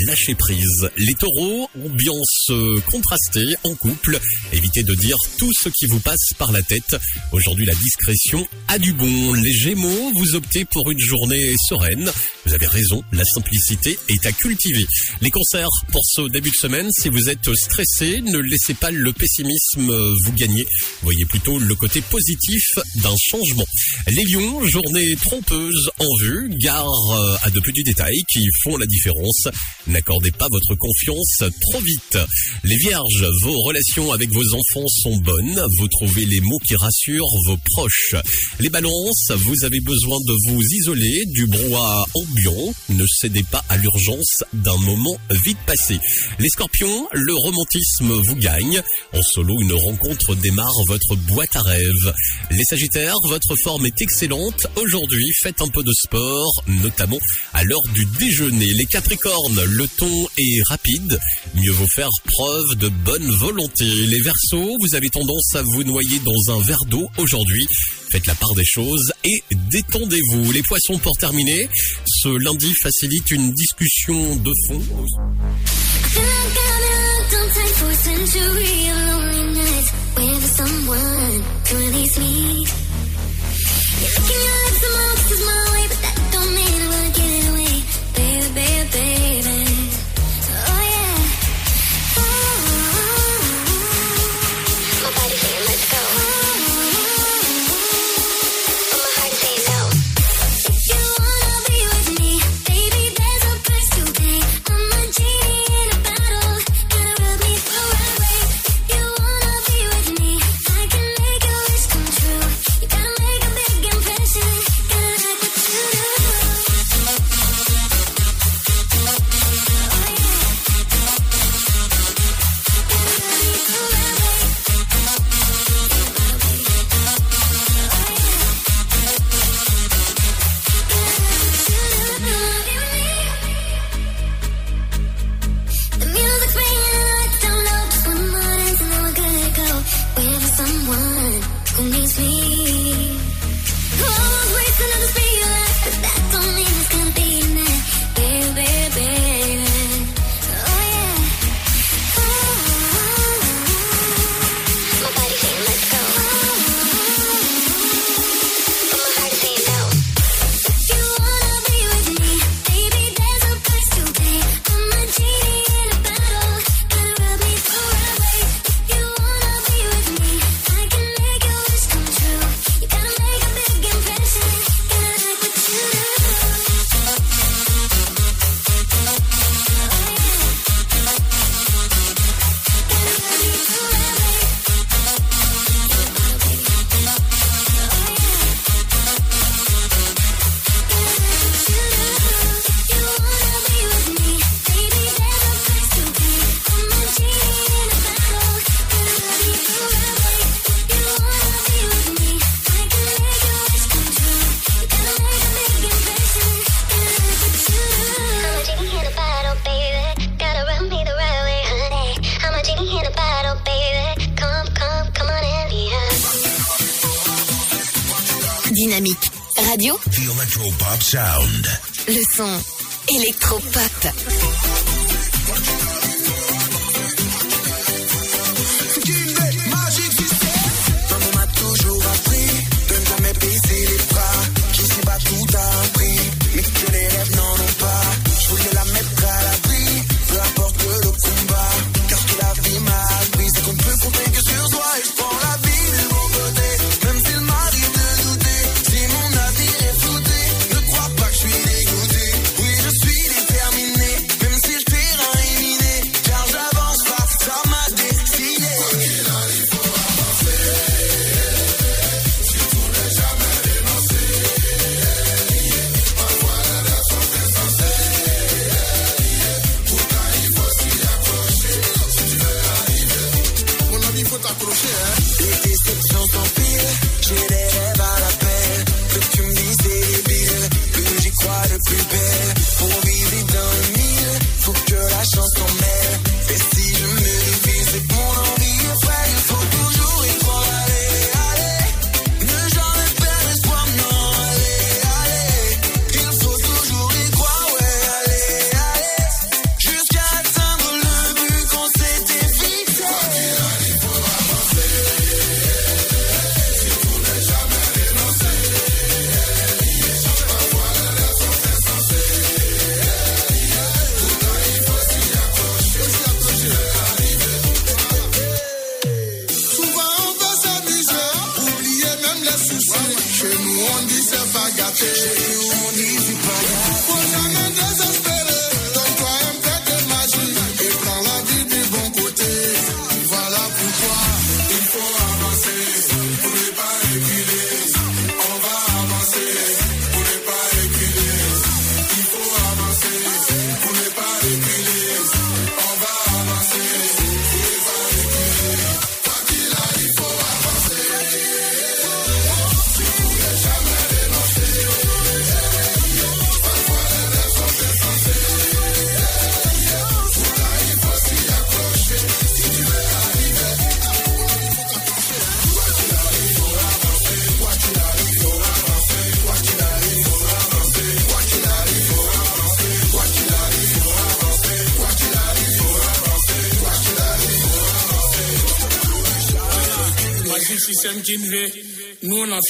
Lâchez prise. Les taureaux, ambiance euh, contrastée en couple. Évitez de dire tout ce qui vous passe par la tête. Aujourd'hui, la discrétion a du bon. Les gémeaux, vous optez pour une journée sereine. Vous avez raison, la simplicité est à cultiver. Les concerts pour ce début de semaine, si vous êtes stressé, ne laissez pas le pessimisme euh, vous gagner. Voyez plutôt le côté positif d'un changement. Les lions, journée trompeuse en vue, gare euh, à de petits détails qui font la différence. N'accordez pas votre confiance trop vite. Les vierges, vos relations avec vos enfants sont bonnes. Vous trouvez les mots qui rassurent vos proches. Les balances, vous avez besoin de vous isoler du brouhaha. Ne cédez pas à l'urgence d'un moment vite passé. Les scorpions, le romantisme vous gagne. En solo, une rencontre démarre votre boîte à rêves. Les sagittaires, votre forme est excellente. Aujourd'hui, faites un peu de sport, notamment à l'heure du déjeuner. Les capricornes, le ton est rapide. Mieux vaut faire preuve de bonne volonté. Les versos, vous avez tendance à vous noyer dans un verre d'eau aujourd'hui. Faites la part des choses et détendez-vous. Les poissons, pour terminer, ce lundi facilite une discussion de fond. Sound. le son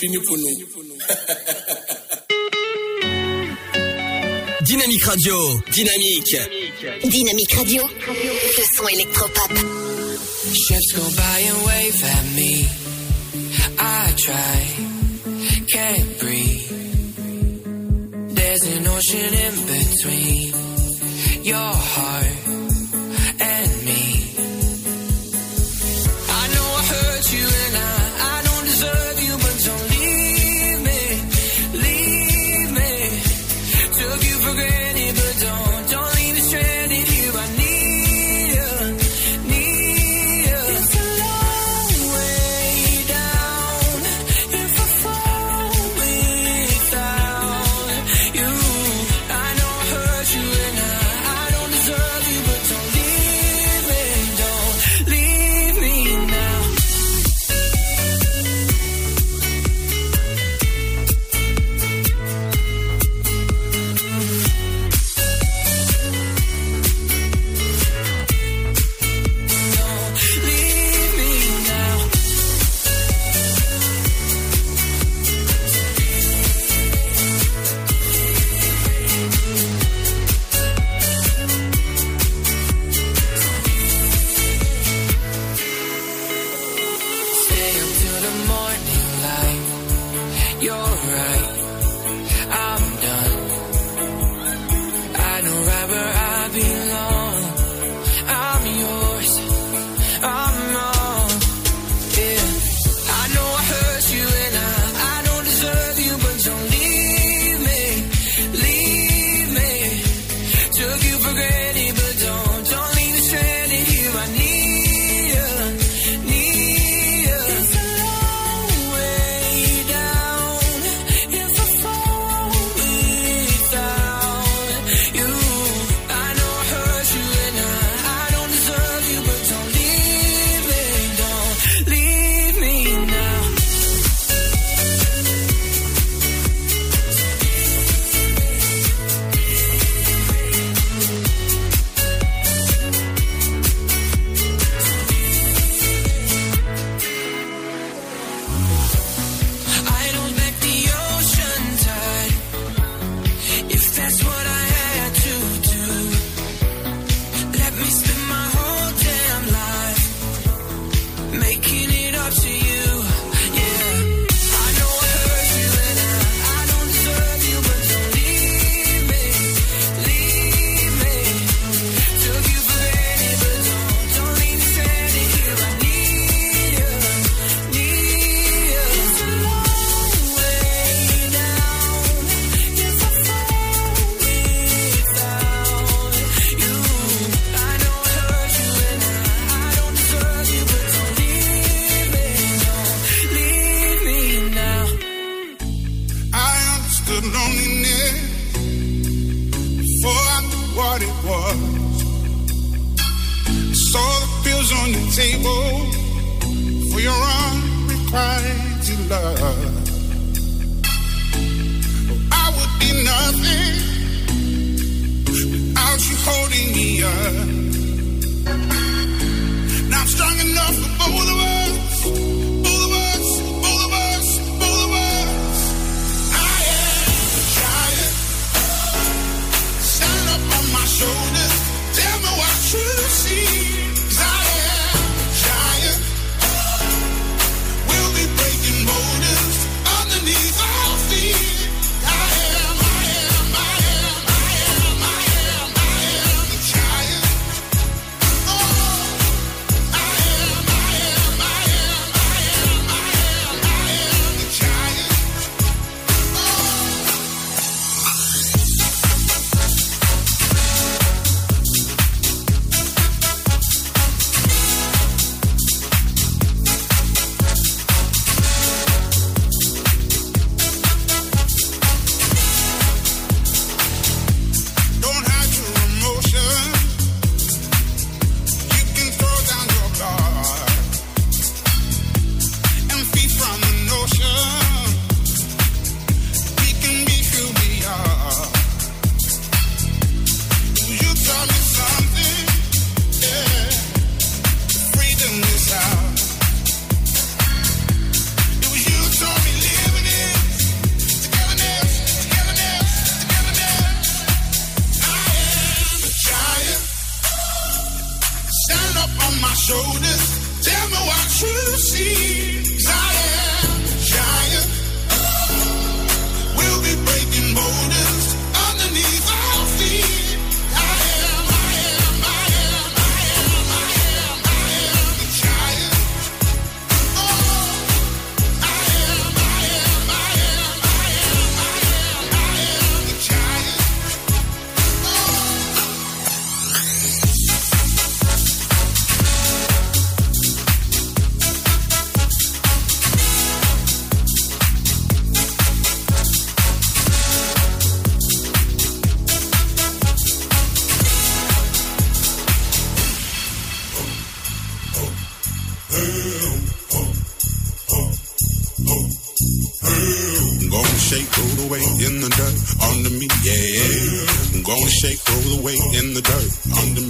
fini pour nous. [LAUGHS] Dynamique Radio, dynamique. Dynamique Radio, le son électropop. Ships go by and wave at me. I try, can't breathe. There's an ocean in between your heart. my shoulders. Tell me what you see. I am a giant. We'll be breaking borders. In the dirt. Under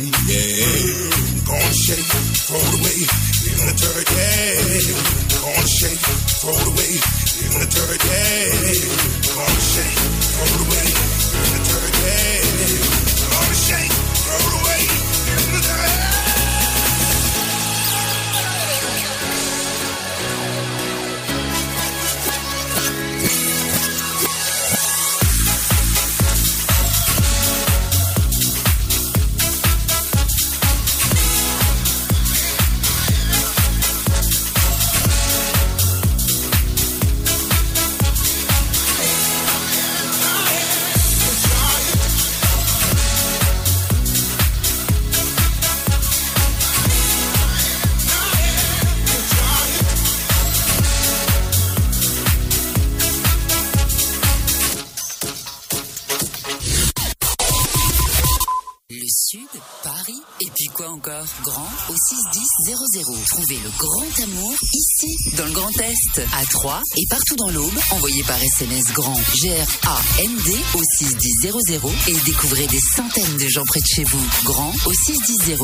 partout dans l'Aube. Envoyez par SMS grand G-R-A-N-D au 61000 et découvrez des centaines de gens près de chez vous. Grand au 61000.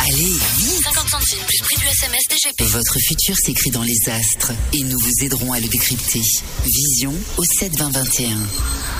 Allez, vite 50 centimes plus prix du SMS DGP. Votre futur s'écrit dans les astres et nous vous aiderons à le décrypter. Vision au 72021.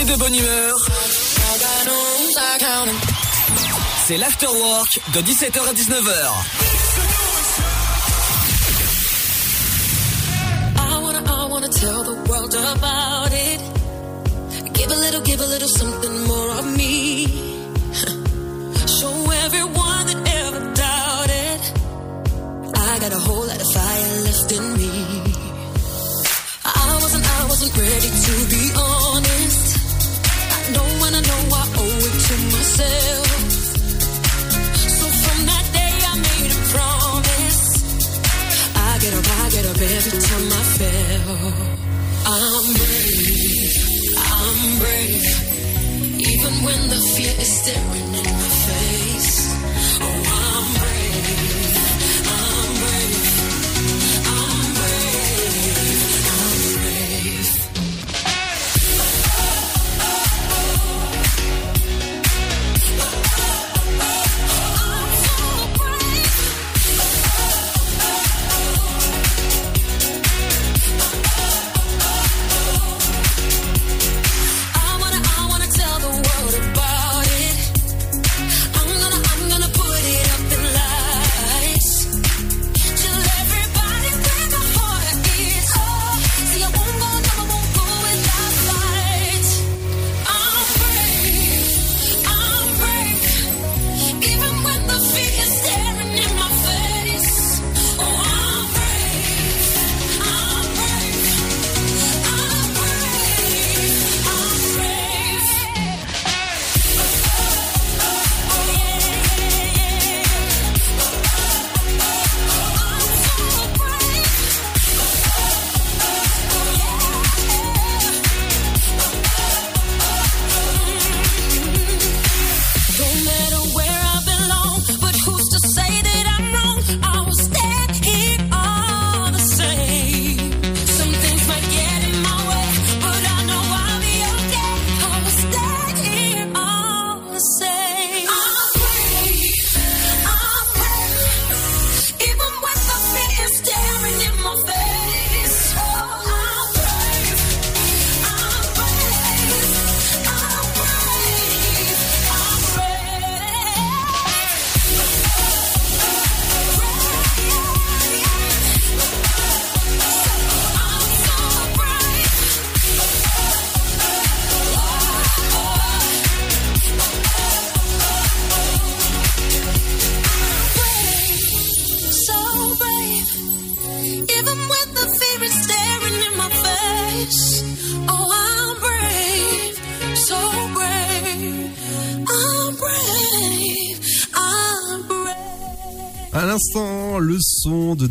et de bonne humeur, c'est l'afterwork de 17h à 19h.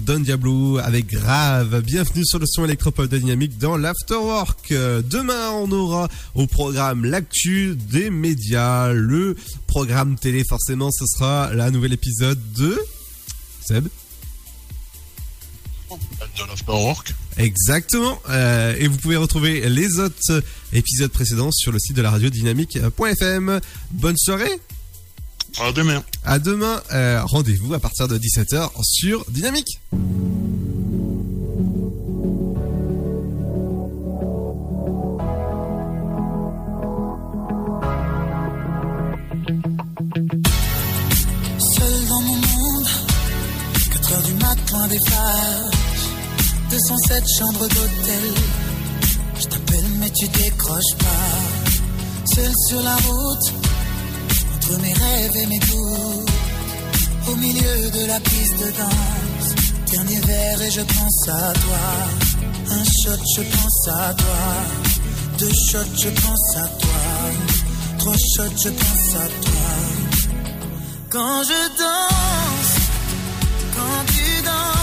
Don Diablo avec Grave. Bienvenue sur le son électropop de Dynamique dans l'Afterwork. Euh, Demain, on aura au programme l'actu des médias, le programme télé. Forcément, ce sera la nouvelle épisode de Seb. De l'Afterwork. Exactement. Euh, et vous pouvez retrouver les autres épisodes précédents sur le site de la radio dynamique.fm. Bonne soirée. À demain. À demain. Euh, Rendez-vous à partir de 17h sur Dynamique. Seul dans mon monde, 4 heures du matin des phares, 207 chambres d'hôtel. Je t'appelle mais tu décroches pas. Seul sur la route, entre mes rêves et mes doutes, au milieu de la piste de danse. Dernier verre et je pense à toi. Un shot, je pense à toi. Deux shots, je pense à toi. Trois shots, je pense à toi. Quand je danse, quand tu danses,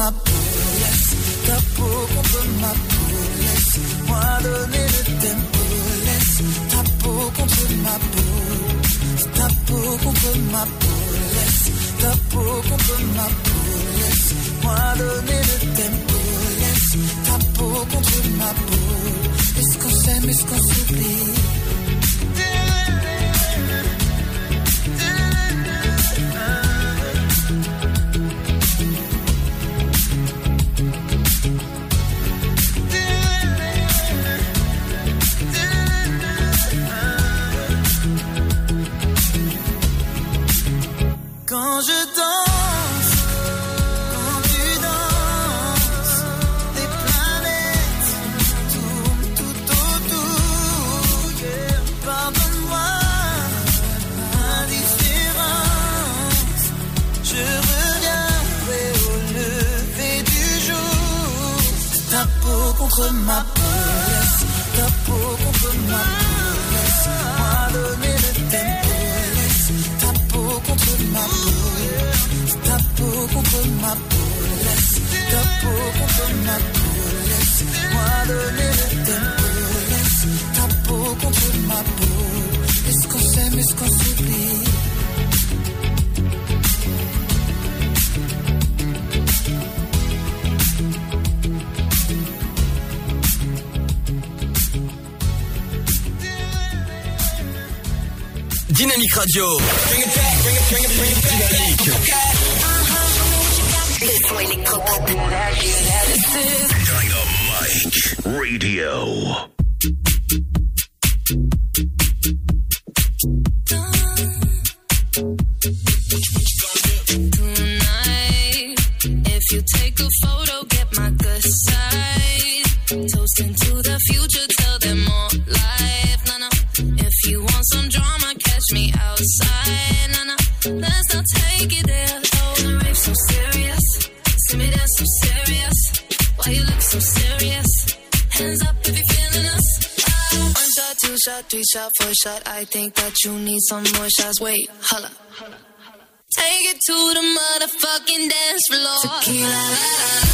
contre Dynamique Radio. Dynamique. Le son électropop. Dynamite Radio. shot, for shot. I think that you need some more shots. Wait, holla. Take it to the motherfucking dance floor. Tequila.